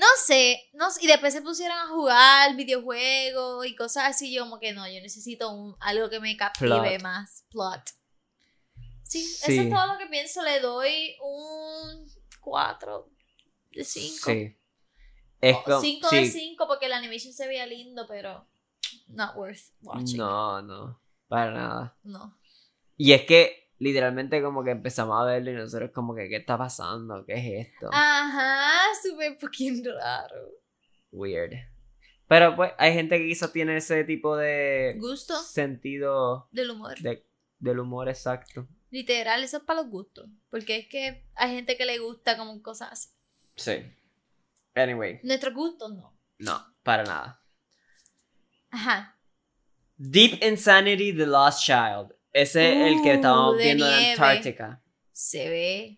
No sé, no sé, y después se pusieron a jugar videojuegos y cosas así, yo como que no, yo necesito un, algo que me captive Plot. más, plot. Sí, Sí. eso es todo lo que pienso, le doy un 4 de 5. Sí. Es como. 5 de sí. 5 porque la animation se veía lindo, pero not worth watching. No, no. Para nada. No. Y es que literalmente como que empezamos a verlo y nosotros como que, ¿qué está pasando? ¿Qué es esto? Ajá, súper fucking raro. Weird. Pero pues hay gente que quizás tiene ese tipo de Gusto sentido del humor. de- del humor exacto. Literal, eso es para los gustos. Porque es que hay gente que le gusta como cosas así. Sí. Anyway, Nuestros gustos no. no, para nada. Ajá. Deep Insanity, The Lost Child. Ese es el que Uh, estábamos de viendo en nieve. Antártica. Se ve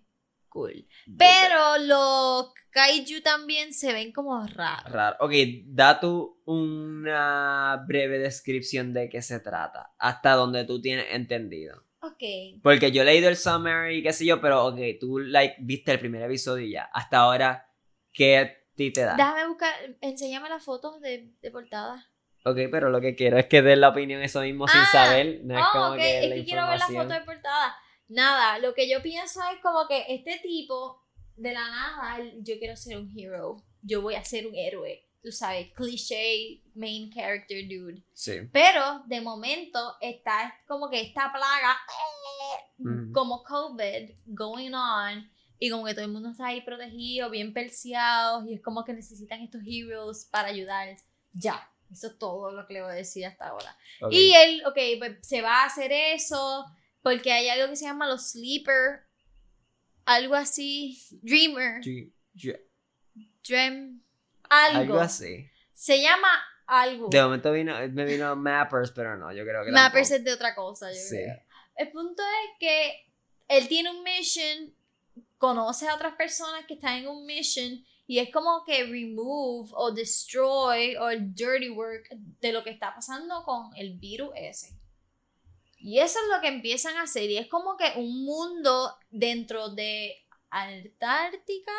cool. Pero los kaiju también se ven como raros. Raro. Ok, da tú una breve descripción de qué se trata. Hasta donde tú tienes entendido. Ok. Porque yo he leído el summary y qué sé yo, pero ok, tú like, viste el primer episodio y ya. Hasta ahora, ¿qué a ti te da? Déjame buscar, enséñame las fotos de, de portada. Ok, pero lo que quiero es que den la opinión eso mismo sin Ah, saber. No es Oh, como que es la que quiero ver la foto de portada. Nada, lo que yo pienso es como que este tipo, de la nada, yo quiero ser un hero. Yo voy a ser un héroe. Tú sabes, cliché, main character dude. Sí. Pero de momento está como que esta plaga, Ujú. como COVID, going on. Y como que todo el mundo está ahí protegido, bien perseados. Y es como que necesitan estos heroes para ayudar. Ya, eso es todo lo que le voy a decir hasta ahora. Y él, ok, pues se va a hacer eso. Porque hay algo que se llama los sleeper. Algo así. Dreamer. Dr- dr- Dream. Algo. Algo así. Se llama algo. De momento vino, me vino Mappers, pero no, yo creo que Mappers tampoco. es de otra cosa, yo Sí. creo. El punto es que él tiene un mission, conoce a otras personas que están en un mission y es como que remove o destroy o el dirty work de lo que está pasando con el virus ese. Y eso es lo que empiezan a hacer y es como que un mundo dentro de Antártica,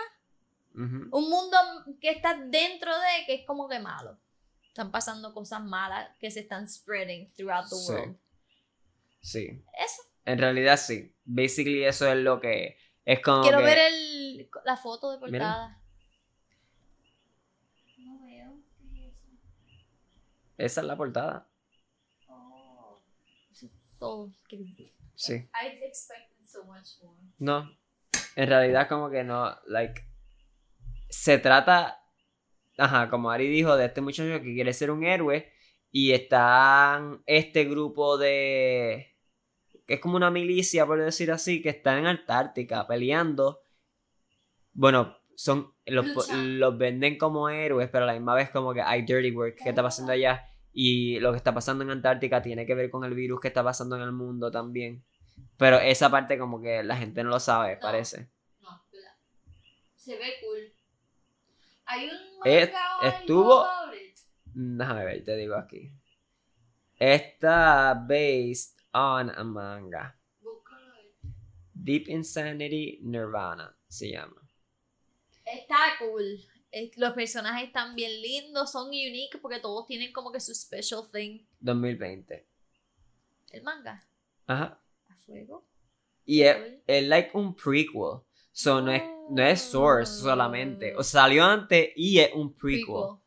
un mundo que está dentro de que es como que malo. Están pasando cosas malas que se están spreading throughout the Sí. world. Sí. Eso. En realidad sí. Basically eso es lo que es como Quiero que- ver el, la foto de portada veo. ¿Qué es eso? Esa es la portada. Oh. Todo. Sí. I expected so much more. No. En realidad como que no, like se trata ajá, como Ari dijo de este muchacho que quiere ser un héroe y están este grupo de que es como una milicia por decir así que está en Antártica peleando. Bueno, son los, los venden como héroes, pero a la misma vez como que hay dirty work que está pasando allá y lo que está pasando en Antártica tiene que ver con el virus que está pasando en el mundo también. Pero esa parte como que la gente no lo sabe, No. parece. No, ¿verdad? Se ve cool. Hay un Es- manga estuvo- Déjame ver, te digo aquí. Está based on a manga. Deep Insanity Nirvana se llama. Está cool. Los personajes están bien lindos, son unique porque todos tienen como que su special thing. 2020. El manga, Ajá. a fuego. Y es, es like un prequel. So no es, no es Source solamente. O salió antes y es un prequel.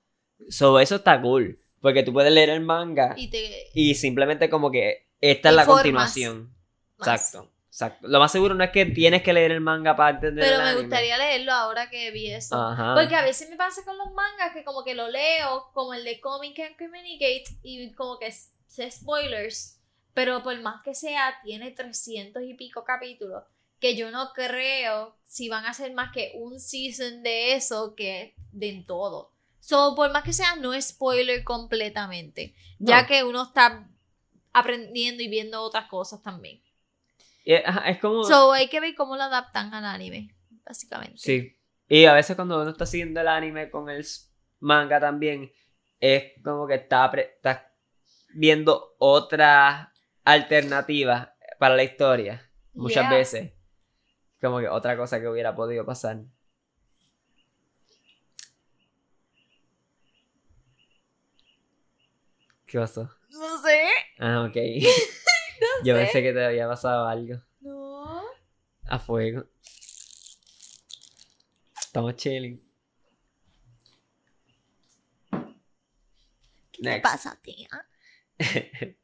So eso está cool. Porque tú puedes leer el manga Y te. y simplemente como que esta es la continuación. más. Exacto. Exacto. Lo más seguro no es que tienes que leer el manga para entender Pero el me anime. gustaría leerlo ahora que vi eso. Ajá. Porque a veces me pasa con los mangas que como que lo leo, como el de Comic and Communicate, y como que sé spoilers, pero por más que sea, tiene 300 y pico capítulos, que yo no creo si van a hacer más que un season de eso que de en todo. So, por más que sea, no es spoiler completamente, ya No. que uno está aprendiendo y viendo otras cosas también. Es, como... So, hay que ver cómo lo adaptan al anime, básicamente. Sí. Y a veces cuando uno está siguiendo el anime con el manga también, es como que está, está viendo otras alternativas para la historia. Muchas Yeah. veces. Como que otra cosa que hubiera podido pasar. ¿Qué pasó? No sé. Ah, ok. Yo pensé que te había pasado algo. No. A fuego. Estamos chilling. ¿Qué te Next. pasa, tía?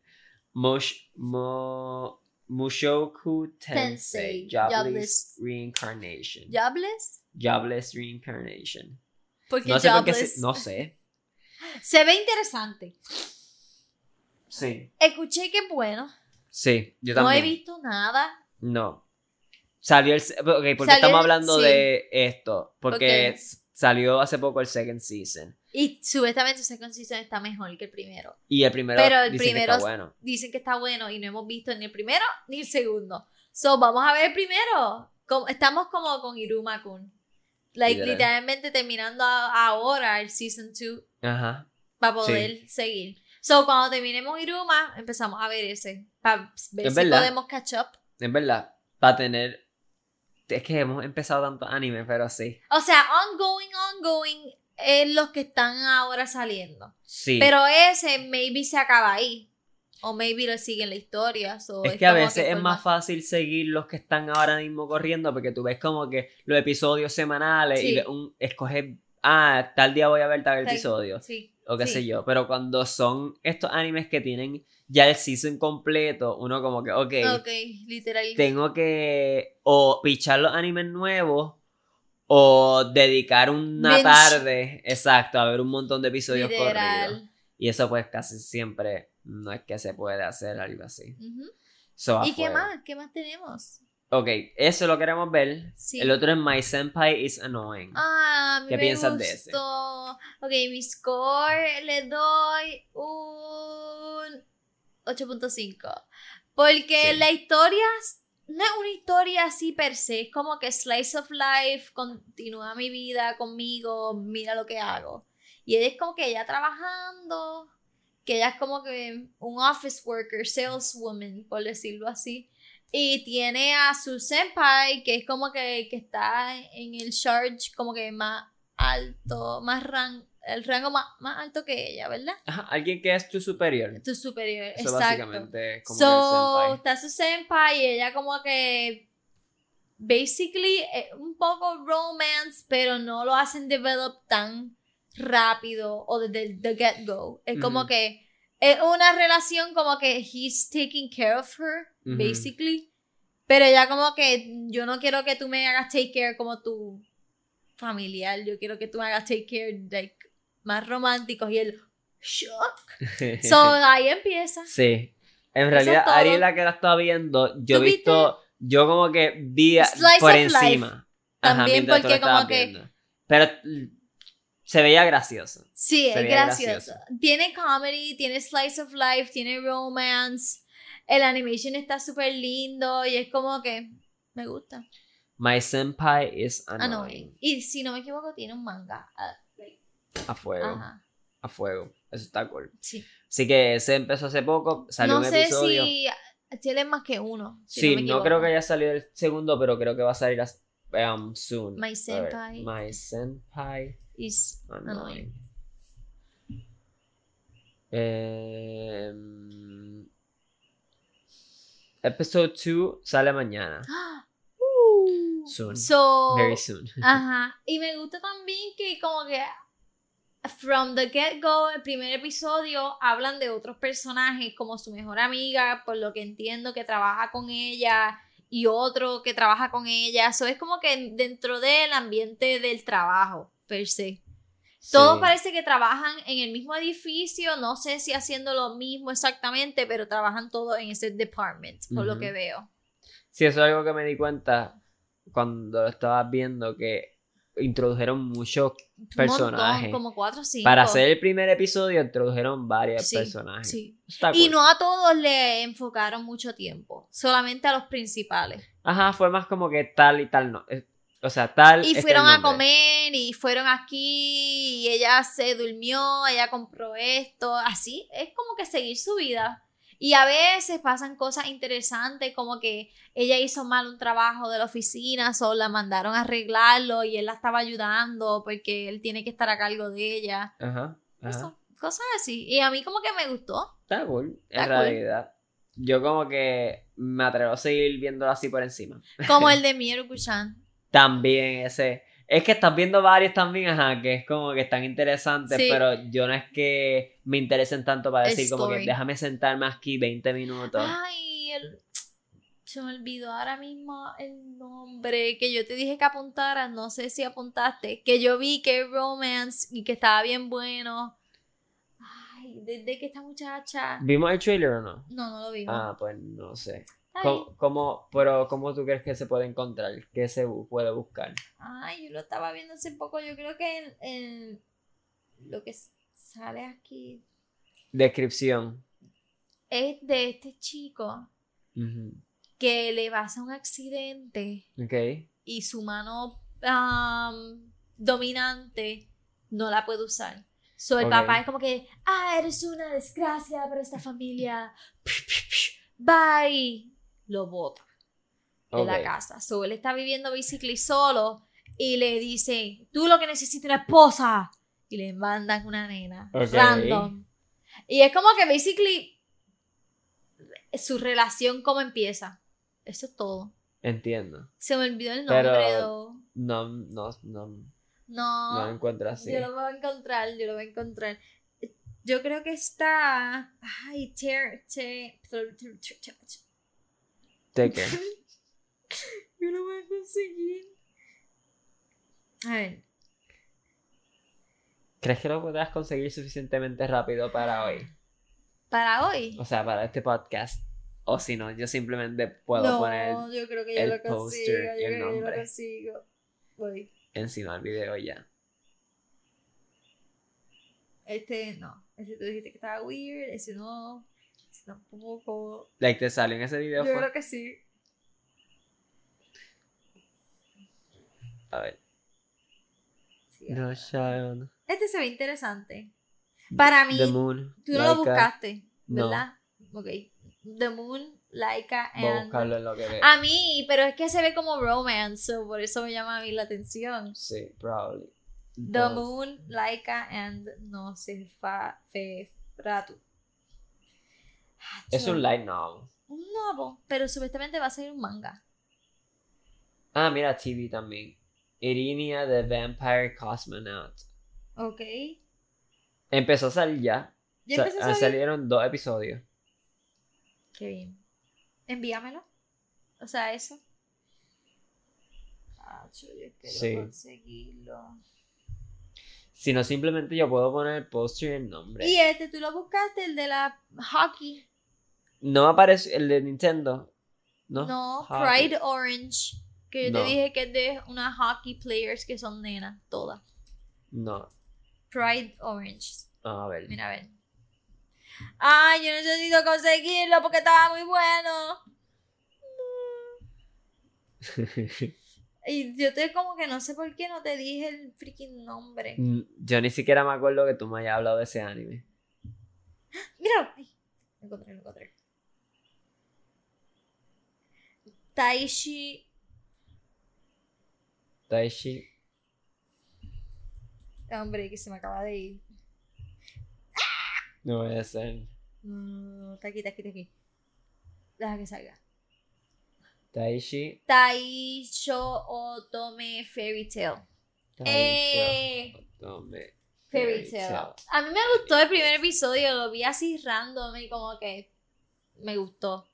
Mosh, mo, Mushoku Tensei. Tensei, Jobless, Jobless. Reincarnation. ¿Jobless? Jobless Reincarnation. Porque No sé por qué. Se, no sé. Se ve interesante. Sí. Escuché que es bueno. Sí, yo No he también. visto nada. No. Salió el. se- Ok, porque Salió estamos el- hablando sí. de esto. Porque salió hace poco el second season. Y supuestamente ese season está mejor que el primero. Y el primero, Pero el dicen que primero- está bueno. Dicen que está bueno y no hemos visto ni el primero ni el segundo. So, vamos a ver el primero. Como- estamos como con Iruma Kun. Like, Literal. literalmente terminando a- ahora el season 2 Ajá. para poder seguir. So, cuando terminemos Iruma, empezamos a ver ese. Para ver Es si verdad. podemos catch up. Es verdad. Para tener. Es que hemos empezado tanto anime, pero sí. O sea, ongoing, ongoing es los que están ahora saliendo. Sí. Pero ese maybe se acaba ahí. O maybe lo sigue en la historia. so es que a veces es más fácil seguir los que están ahora mismo corriendo porque tú ves como que los episodios semanales y Sí. un, escoges, ah, tal día voy a ver tal Tal- episodio Sí. O qué sí. sé yo. Pero cuando son estos animes que tienen ya el season completo, uno como que, ok, Ok, literal. tengo que o pichar los animes nuevos o dedicar una Binge. tarde, exacto, a ver un montón de episodios corridos. literal. Y eso pues casi siempre no es que se puede hacer algo así. So, ¿Y qué más? ¿Qué más tenemos? Ok, eso lo queremos ver. Sí. El otro es My Senpai is Annoying. Ah, a mí ¿Qué me piensas de ese? Ok, mi score le doy un 8.5. Porque Sí. la historia no es una historia así per se, es como que slice of life, continúa mi vida conmigo, mira lo que hago. Y ella es como que ella trabajando, que ella es como que un office worker, saleswoman, por decirlo así. Y tiene a su senpai, que es como que, que está en el charge como que más alto, más ran, el rango más, más alto que ella, ¿verdad? Ajá, alguien que es tu superior. Tu superior, Eso exacto. básicamente es como so, que el senpai. está su senpai y ella como que basically es un poco romance, pero no lo hacen develop tan rápido o desde el the get go. Es como que es una relación como que he's taking care of her, basically. Pero ella como que yo no quiero que tú me hagas take care como tu familiar, yo quiero que tú me hagas take care like más románticos y el shock. So ahí empieza. sí. En realidad, es. Ari la que la estaba viendo, yo he visto, yo como que vi a- Slice por encima. Ajá, También porque como que-. Pero se veía gracioso. Sí, es gracioso. gracioso. Tiene comedy, tiene slice of life, tiene romance. El animation está súper lindo y es como que me gusta. My senpai is annoying. no. Y si no me equivoco, tiene un manga. Like, A fuego. Ajá, A fuego. Eso está cool. sí. Así que se empezó hace poco, salió no un sé episodio. si tiene más que uno. si sí, me no, creo que haya salido el segundo, pero creo que va a salir um, soon. My senpai. My senpai Is annoying. Em, episode 2 sale mañana. Uh. Soon. So, Very soon. Ajá. Y me gusta también que como que from the get-go, el primer episodio, hablan de otros personajes como su mejor amiga, por lo que entiendo que trabaja con ella, y otro que trabaja con ella. Eso es como que dentro del ambiente del trabajo, per se. Todos parece que trabajan en el mismo edificio, no sé si haciendo lo mismo exactamente, pero trabajan todos en ese department, por lo que veo. Sí, eso es algo que me di cuenta cuando lo estaba viendo que introdujeron muchos personajes. montón, como cuatro o cinco. Para hacer el primer episodio introdujeron varios Sí, personajes. sí. Está Y no a todos le enfocaron mucho tiempo, solamente a los principales. Ajá, fue más como que tal y tal no. O sea, tal. Y fueron a comer y fueron aquí y ella se durmió, ella compró esto, así. Es como que seguir su vida. Y a veces pasan cosas interesantes como que ella hizo mal un trabajo de la oficina, o la mandaron a arreglarlo y él la estaba ayudando porque él tiene que estar a cargo de ella. Ajá. ajá. Eso, cosas así. Y a mí como que me gustó. Está cool, Está en cool. realidad. Yo como que me atrevo a seguir viéndolo así por encima. Como el de Mieru-Kuchan. También ese. Es que estás viendo varios también, ajá, que es como que están interesantes, Sí. pero yo no es que me interesen tanto para decir como que déjame sentarme aquí 20 minutos. Ay, el... se me olvidó ahora mismo el nombre que yo te dije que apuntaras, no sé si apuntaste, que yo vi que romance y que estaba bien bueno. Ay, desde que esta muchacha... ¿Vimos el trailer o no? No, no lo vimos. Ah, pues no sé. ¿Cómo, cómo- pero ¿cómo tú crees que se puede encontrar? ¿Qué se puede buscar? ay, yo lo estaba viendo hace poco, yo creo que en, en lo que sale aquí Descripción. es de este chico que le pasa un accidente Ok. y su mano dominante no la puede usar. So el papá es como que, ah, eres una desgracia para esta familia. Bye. Lo bota de la casa. So él está viviendo basically solo y le dice, tú lo que necesitas es una esposa. Y le mandan una nena. Random. Y es como que basically su relación cómo empieza. Eso es todo. Entiendo. Se me olvidó el nombre. No, no, no, No, no lo encuentro así. yo lo voy a encontrar, yo lo voy a encontrar. Yo creo que está. Ay, ter, te, ¿De qué? Yo lo voy a conseguir. A ver, ¿Crees que lo podrás conseguir suficientemente rápido para hoy? para hoy. O sea, para este podcast. O si no, yo simplemente puedo no, poner yo creo que yo el lo consigo. Yo y el creo que yo lo consigo. Voy. encima del video ya. Este no. Este tú dijiste que estaba weird. Ese no. Tampoco. Like, te salió en ese video. Yo fue? creo que sí. A ver. Sí, No. Child. Este se ve interesante. Para mí, The Moon. tú no lo buscaste, No. ¿verdad? Ok. The Moon, Laika Voy a and... buscarlo en lo que ve. A mí, pero es que se ve como romance, so por eso me llama a mí la atención. Sí, probably. The No. Moon, Laika and no sé, fa, fe, ratu. Es un light novel. Un novel, pero supuestamente va a ser un manga. Ah, mira, TV también. Irinia the Vampire Cosmonaut. Ok. Empezó a salir ya. ¿Ya Sa- empezó a ah, salir? salieron dos episodios. Qué bien. Envíamelo. O sea, eso. Ah, yo quiero Sí. conseguirlo. Si no, simplemente yo puedo poner el poster y el nombre. Y este, tú lo buscaste, el de la hockey. No aparece el de Nintendo. No. No, Hockey. Pride Orange. Que yo No. te dije que es de unas hockey players que son nenas, todas. No. Pride Orange. Ah, a ver. Mira, a ver. Ay, yo necesito conseguirlo porque estaba muy bueno. Y yo te como que no sé por qué no te dije el freaking nombre. Mm, yo ni siquiera me acuerdo que tú me hayas hablado de ese anime. Mira. Ay, lo encontré, lo encontré. Taishi Taishi. Hombre, que se me acaba de ir. No puede ser. No, no, no, está aquí, está aquí, está aquí. Deja que salga. Taishi. Taisho Otome Fairy Tale. Eh, Otome, Fairy Tale. A mí me gustó el primer episodio, lo vi así random y como que me gustó.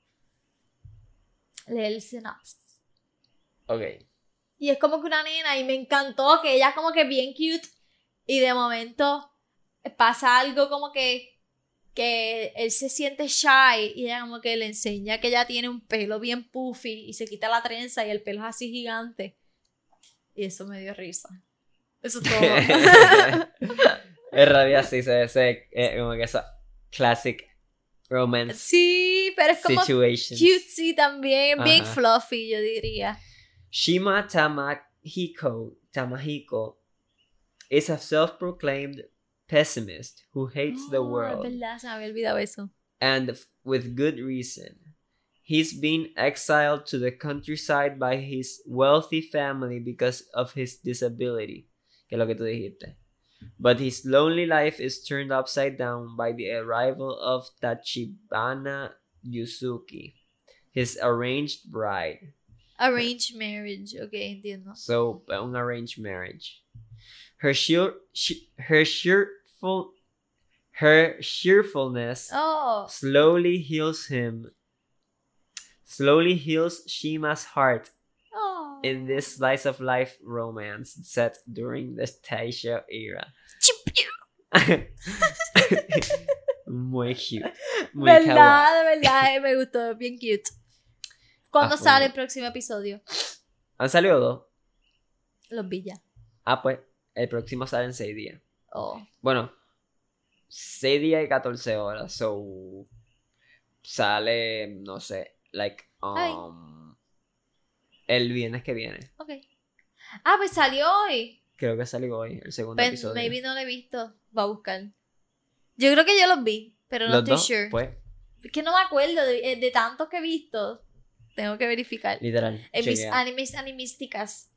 Leer el synopsis. Ok. Y es como que una nena y me encantó que ella como que bien cute y de momento pasa algo como que que él se siente shy y ella como que le enseña que ella tiene un pelo bien puffy y se quita la trenza y el pelo es así gigante. Y eso me dio risa. Eso es todo. es rabia sí, se se eh, como que esa classic romance sí, pero es como situations. cutesy también, bien fluffy yo diría. Shima Tamahiko, Tamahiko is a self-proclaimed pessimist who hates the Oh, world. Es verdad, se me había olvidado eso. and with good reason. He's been exiled to the countryside by his wealthy family because of his disability, que es lo que tú dijiste. But his lonely life is turned upside down by the arrival of Tachibana Yusuki, his arranged bride. Arranged marriage, ok, entiendo. So, un arranged marriage. Her sheer, she, her cheerful, her cheerfulness Oh, slowly heals him slowly heals Shima's heart. In this slice of life romance set during the Taisha era. muy cute. Muy verdad, de verdad, eh, me gustó, bien cute. ¿Cuándo Ah, sale bueno. el próximo episodio? ¿Han salido dos? Los vi ya. Ah, pues el próximo sale en 6 días. Oh. Bueno, 6 días y 14 horas. So, sale, no sé, like, Ay. El viernes que viene. Ok. Ah, pues salió hoy. Creo que salió hoy, el segundo Pues, episodio. maybe no lo he visto. Va a buscar. Yo creo que yo los vi, pero no Los estoy dos, sure. pues, Es que no me acuerdo de, eh, de tantos que he visto. Tengo que verificar. literal. En mis chequea. animes animísticas.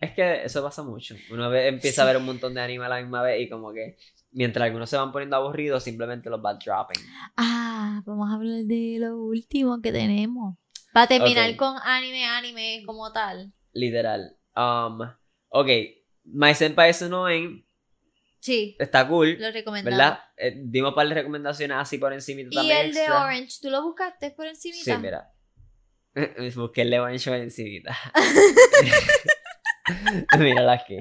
Es que eso pasa mucho. Uno ve- empieza a ver un montón de anime a la misma vez y como que mientras algunos se van poniendo aburridos, simplemente los va dropping. Ah, vamos a hablar de lo último que tenemos. Para terminar con anime, anime como tal. Literal. Um, ok, My Senpai is Annoying Sí, está cool, lo recomendamos. ¿verdad? Eh, dimos un par de recomendaciones así por encima Y también el de. Orange, ¿tú lo buscaste por encimita? Sí, mira. Busqué el de Orange por encimita. Mírala aquí.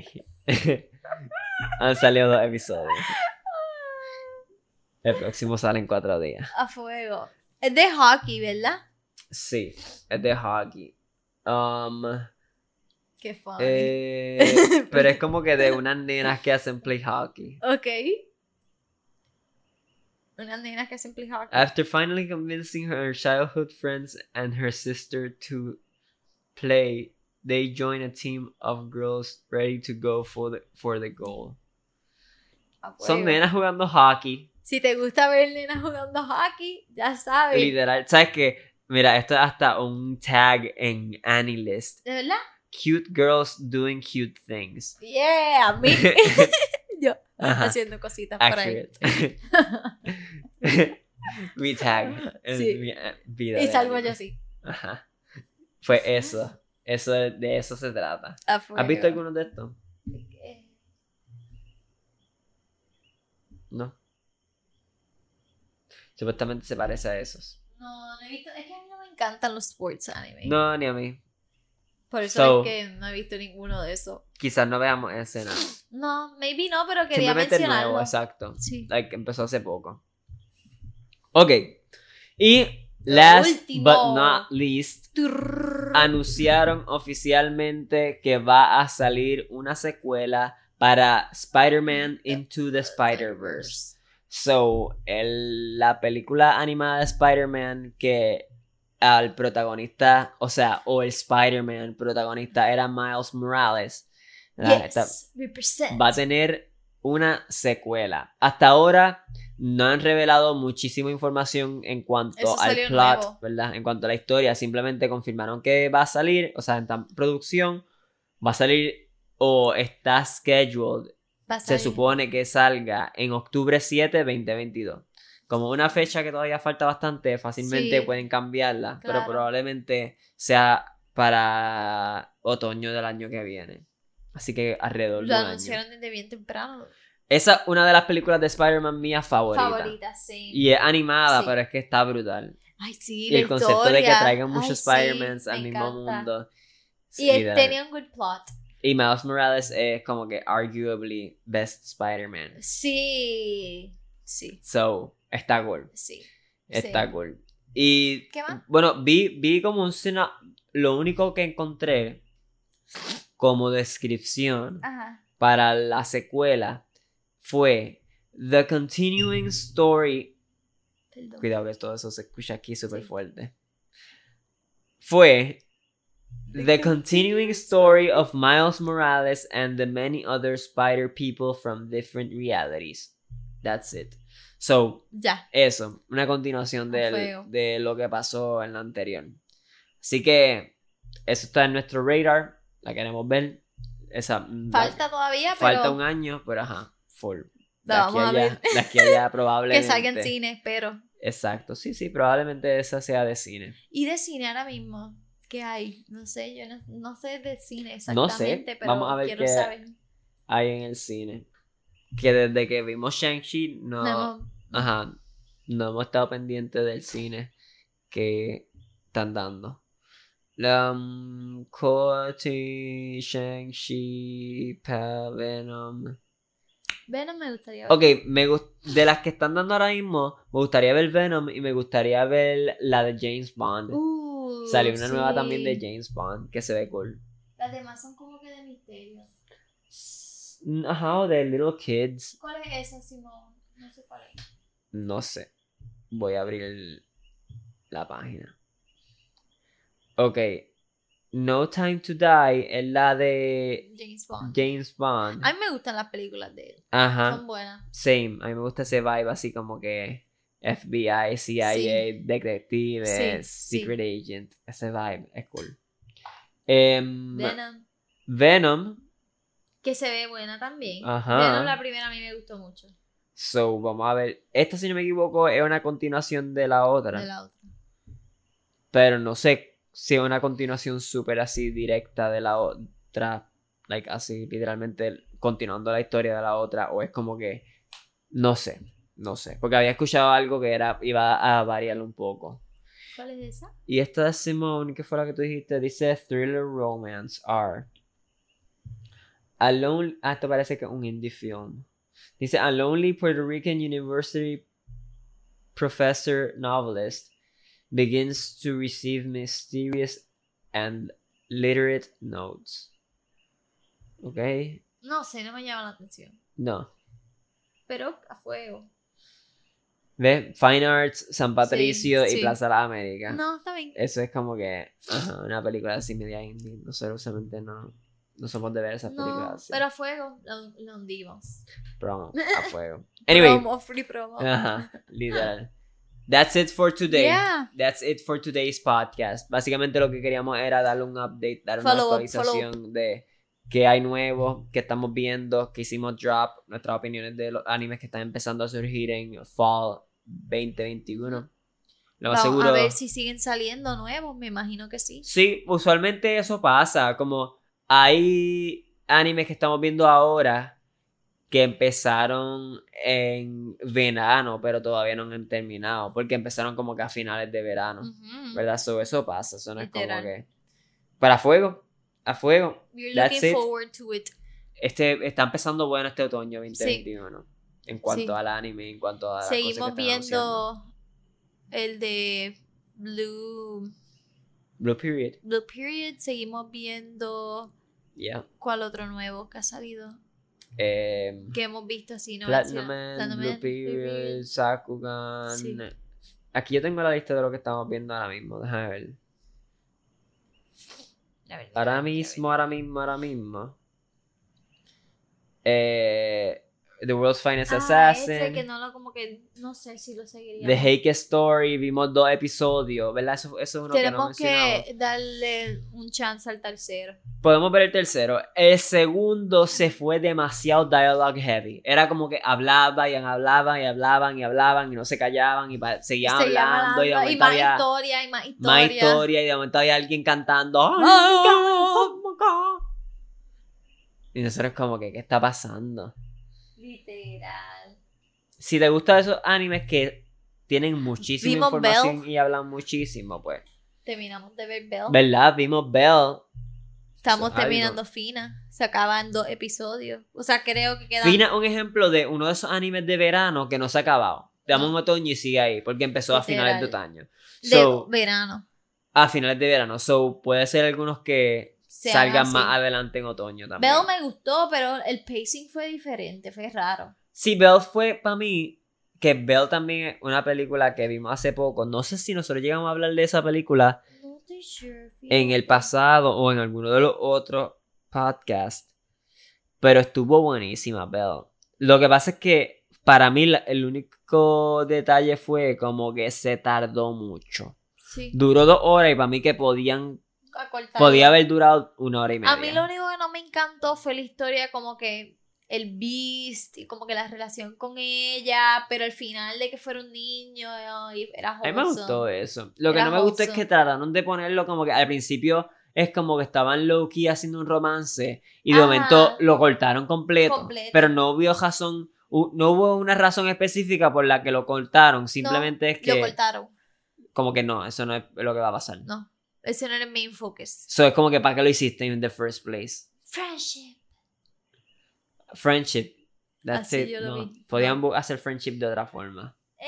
Han salido dos episodios. El próximo sale en cuatro días. A fuego. Es de hockey, ¿verdad? Sí, es de hockey. Um, Qué funny. eh, pero es como que de unas nenas que hacen play hockey. Ok. Unas nenas que hacen play hockey. After finally convincing her childhood friends and her sister to play, they join a team of girls ready to go for the, for the goal. Son nenas jugando hockey. Si te gusta ver nenas jugando hockey, ya sabes. Literal. ¿Sabes qué? Mira, esto es hasta un tag en AnyList. ¿De verdad? Cute girls doing cute things. Yeah, a mí. Yo Ajá. haciendo cositas por ahí. Accurate. Mi tag. en Sí. mi, eh, vida Y salgo yo así. Ajá. Fue eso. Eso de eso se trata. ¿Has visto algunos de estos? No. Supuestamente se parece a esos. No, no he visto. Es que a mí no me encantan los sports anime. No, ni a mí. Por eso So- es que no he visto ninguno de esos. Quizás no veamos escena. No, maybe no, pero quería mencionarlo. nuevo, exacto. Sí. Like, empezó hace poco. Ok. Y last último. but not least, Turr. anunciaron oficialmente que va a salir una secuela para Spider-Man Into the Spider-Verse. So, el- la película animada de Spider-Man que al protagonista, o sea, o el Spider-Man protagonista era Miles Morales. va a tener una secuela. Hasta ahora no han revelado muchísima información en cuanto al plot, nuevo. ¿verdad? En cuanto a la historia, simplemente confirmaron que va a salir, o sea, en tan- producción, va a salir o está scheduled, se supone que salga en octubre 7, 2022. Como una fecha que todavía falta bastante, fácilmente Sí. pueden cambiarla, pero probablemente sea para otoño del año que viene. Así que alrededor Lo de un año. anunciaron desde bien temprano. Esa es una de las películas de Spider-Man mías favoritas. Favorita, sí. Y es animada, Sí. pero es que está brutal. Ay, sí, Y la el concepto de que traigan muchos sí, Spider-Mans al mismo encanta. mundo. Y él tenía un good plot. Y Miles Morales es como que arguably best Spider-Man. Sí. Sí. So, está cool. Sí. Está Sí. cool. Y ¿Qué más? bueno, vi, vi como un sina- Lo único que encontré como descripción Ajá. para la secuela fue The Continuing Story. Perdón. Cuidado que todo eso se escucha aquí súper Sí. fuerte. Fue The continuing story of Miles Morales and the many other spider people from different realities. That's it. So, Ya. eso, una continuación A del- de lo que pasó en la anterior. Así que eso está en nuestro radar, la queremos ver. Esa, mm, Falta todavía, pero falta un año, pero ajá, full. De La aquí vamos a allá, ver. de aquí allá que probablemente. salga en cine, pero. Exacto, sí, sí, probablemente esa sea de cine. ¿Y de cine ahora mismo? ¿Qué hay? No sé, yo no, no sé de cine No exactamente, sé, pero vamos a ver quiero qué- saber. Hay en el cine. Que desde que vimos Shang-Chi no, No ajá, no hemos estado pendientes del cine que están dando. La um, Shang-Chi, Venom. Venom me gustaría ver. Ok, me gust- de las que están dando ahora mismo, me gustaría ver Venom y me gustaría ver la de James Bond. Uh, Salió una nueva también de. James Bond que se ve cool. Las demás son como que de misterio. Ajá, o de Little Kids. ¿Cuál es esa, Simón? No sé cuál es. No sé. Voy a abrir el- la página. Ok. No Time to Die es la de James Bond. James Bond. A mí me gustan las películas de él. Ajá. Son buenas. Same. A mí me gusta ese vibe así como que FBI, CIA, Sí. detective, Sí, sí. secret agent. Ese vibe es cool. Em, Venom. Venom. Que se ve buena también. Ajá. Venom la primera a mí me gustó mucho. So, vamos a ver. Esta, si no me equivoco, es una continuación de la otra. De la otra. Pero no sé si es una continuación súper así directa de la otra. Like así, literalmente continuando la historia de la otra. O es como que. No sé. No sé. Porque había escuchado algo que era. iba a variar un poco. ¿Cuál es esa? Y esta de Simone, que fue la que tú dijiste, dice Thriller Romance R. A lone- ah, esto parece que es un indie film. Dice A lonely Puerto Rican University professor novelist begins to receive mysterious and literate notes. ¿Ok? No sé, no me llama la atención. No. Pero a fuego. ¿Ves? Fine Arts, San Patricio y sí. Plaza de las Américas. No, está bien. Eso es como que ajá, una película así media indie. Nosotros usualmente no, no somos de ver esas películas No, así. pero a fuego lo, lo hundimos. Promo, a fuego. Anyway, Promo, free promo. ajá, literal. That's it for today. Yeah. That's it for today's podcast. Básicamente lo que queríamos era darle un update, dar una Follow up, actualización de qué hay nuevo, qué estamos viendo, qué hicimos drop, nuestras opiniones de los animes que están empezando a surgir en Fall 2021. Lo más Vamos seguro. a ver si siguen saliendo nuevos, me imagino que sí. Sí, usualmente eso pasa. Como hay animes que estamos viendo ahora que empezaron en verano, pero todavía no han terminado. Porque empezaron como que a finales de verano. Ujú. ¿Verdad? So, eso pasa. Eso no es como Literal. que. Para fuego. A fuego. We're That's looking it. forward to it. Este, está empezando bueno este otoño 2021. En cuanto Sí. al anime, en cuanto a. que Seguimos viendo el de Blue, Blue Period. Blue Period. Seguimos viendo. Yeah. ¿Cuál otro nuevo que ha salido? Eh, Que hemos visto así, ¿no? Platinum Man, Platinum Blue Man, Period, Sakugan. Sí. Aquí yo tengo la lista de lo que estamos viendo ahora mismo. Déjame ver. Verdad, Ahora mismo, ahora mismo, ahora mismo. Eh, The World's Finest Ah, Assassin. ese que no lo como que no sé si lo seguiría. The Hake Story, vimos dos episodios, ¿verdad? Eso, eso es uno que no Tenemos que darle un chance al tercero. Podemos ver el tercero. El segundo se fue demasiado dialogue heavy. Era como que hablaban y hablaban y hablaban y hablaban y no se callaban y seguían Seguían hablando y de momento más había historia y más historia. más historia y de momento había alguien cantando. "Oh Oh. my God". Y nosotros como que, ¿qué está pasando? Literal. Si te gustan esos animes que tienen muchísima Vimos información Bell. y hablan muchísimo, pues. Terminamos de ver Bell. ¿Verdad? Vimos Bell. Estamos terminando Fina. Se acaban dos episodios. O sea, creo que quedan. Fina, un ejemplo de uno de esos animes de verano que no se ha acabado. Te damos un otoño y sigue ahí, porque empezó a finales de otoño. de So, verano. a finales de verano. So, puede ser algunos que salgan así. más adelante en otoño también. Bell me gustó, pero el pacing fue diferente, fue raro. Sí, Bell fue para mí. Que Bell también es una película que vimos hace poco. No sé si nosotros llegamos a hablar de esa película No estoy sure. en el pasado o en alguno de los otros podcasts. Pero estuvo buenísima, Bell. Lo que pasa es que para mí el único detalle fue como que se tardó mucho. Sí. Duró dos horas y para mí que podían. Podía haber durado una hora y media. A mí lo único que no me encantó fue la historia como que el Beast y como que la relación con ella, pero al final de que fuera un niño y era A mí me gustó eso. Lo que no me gustó es que trataron de ponerlo como que al principio es como que estaban low key haciendo un romance y de Ajá. momento lo cortaron completo. Completo. Pero no hubo razón, no hubo una razón específica por la que lo cortaron. Simplemente es Lo que cortaron. como que no, eso no es lo que va a pasar. No, ese no era el main focus. So es como que para qué lo hiciste in the first place. Friendship. Friendship. That's Así it. yo lo no. vi. Podían hacer friendship de otra forma. ¿Eh?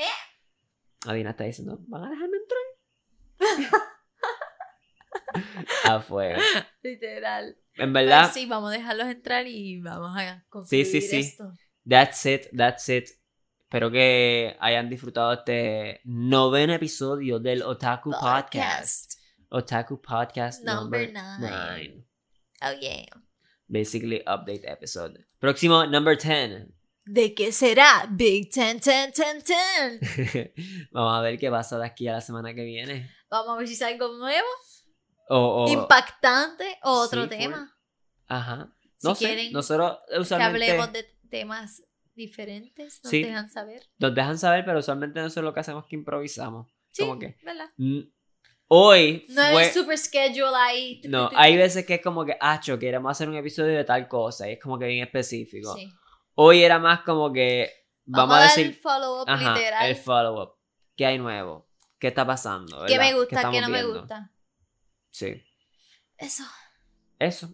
Adina está diciendo, ¿van a dejarme entrar? a fuego. Literal. En Pero verdad, sí, vamos a dejarlos entrar y vamos a Sí, concluir sí, sí. esto. that's it, that's it. Espero que hayan disfrutado este noveno episodio del Otaku Podcast. Otaku Podcast Number number, nine. nine. Oh, yeah. Basically, update episode. Próximo, number 10. ¿De qué será? Big Ten, ten, ten, ten. Vamos a ver qué pasa de aquí a la semana que viene. Vamos a ver si sale algo nuevo, O, o- impactante o otro Sí, tema. Ajá. Si No sé, quieren nosotros Que usualmente hablemos de temas diferentes, nos Sí. dejan saber. nos dejan saber, pero usualmente nosotros lo que hacemos es que improvisamos. Sí, Como que ¿verdad? Hoy No fue... es super schedule ahí. No, hay veces que es como que, acho, queremos hacer un episodio de tal cosa y es como que bien específico. Sí. Hoy era más como que, vamos, a decir, el follow-up literal. el follow-up. ¿Qué hay nuevo? ¿Qué está pasando? ¿Qué me gusta, qué no me gusta? Sí, Eso. eso.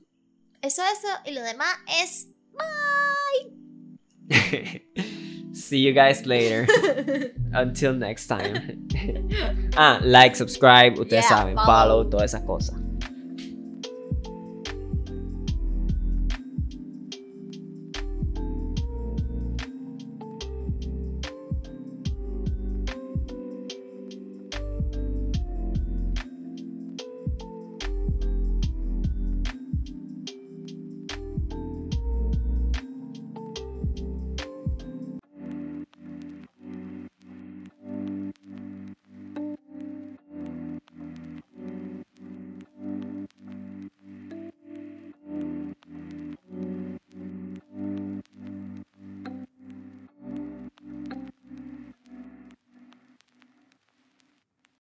Eso, eso. Y lo demás es. See you guys later. Until next time. ah, like, subscribe, ustedes Yeah, saben, follow. follow, todas esas cosas.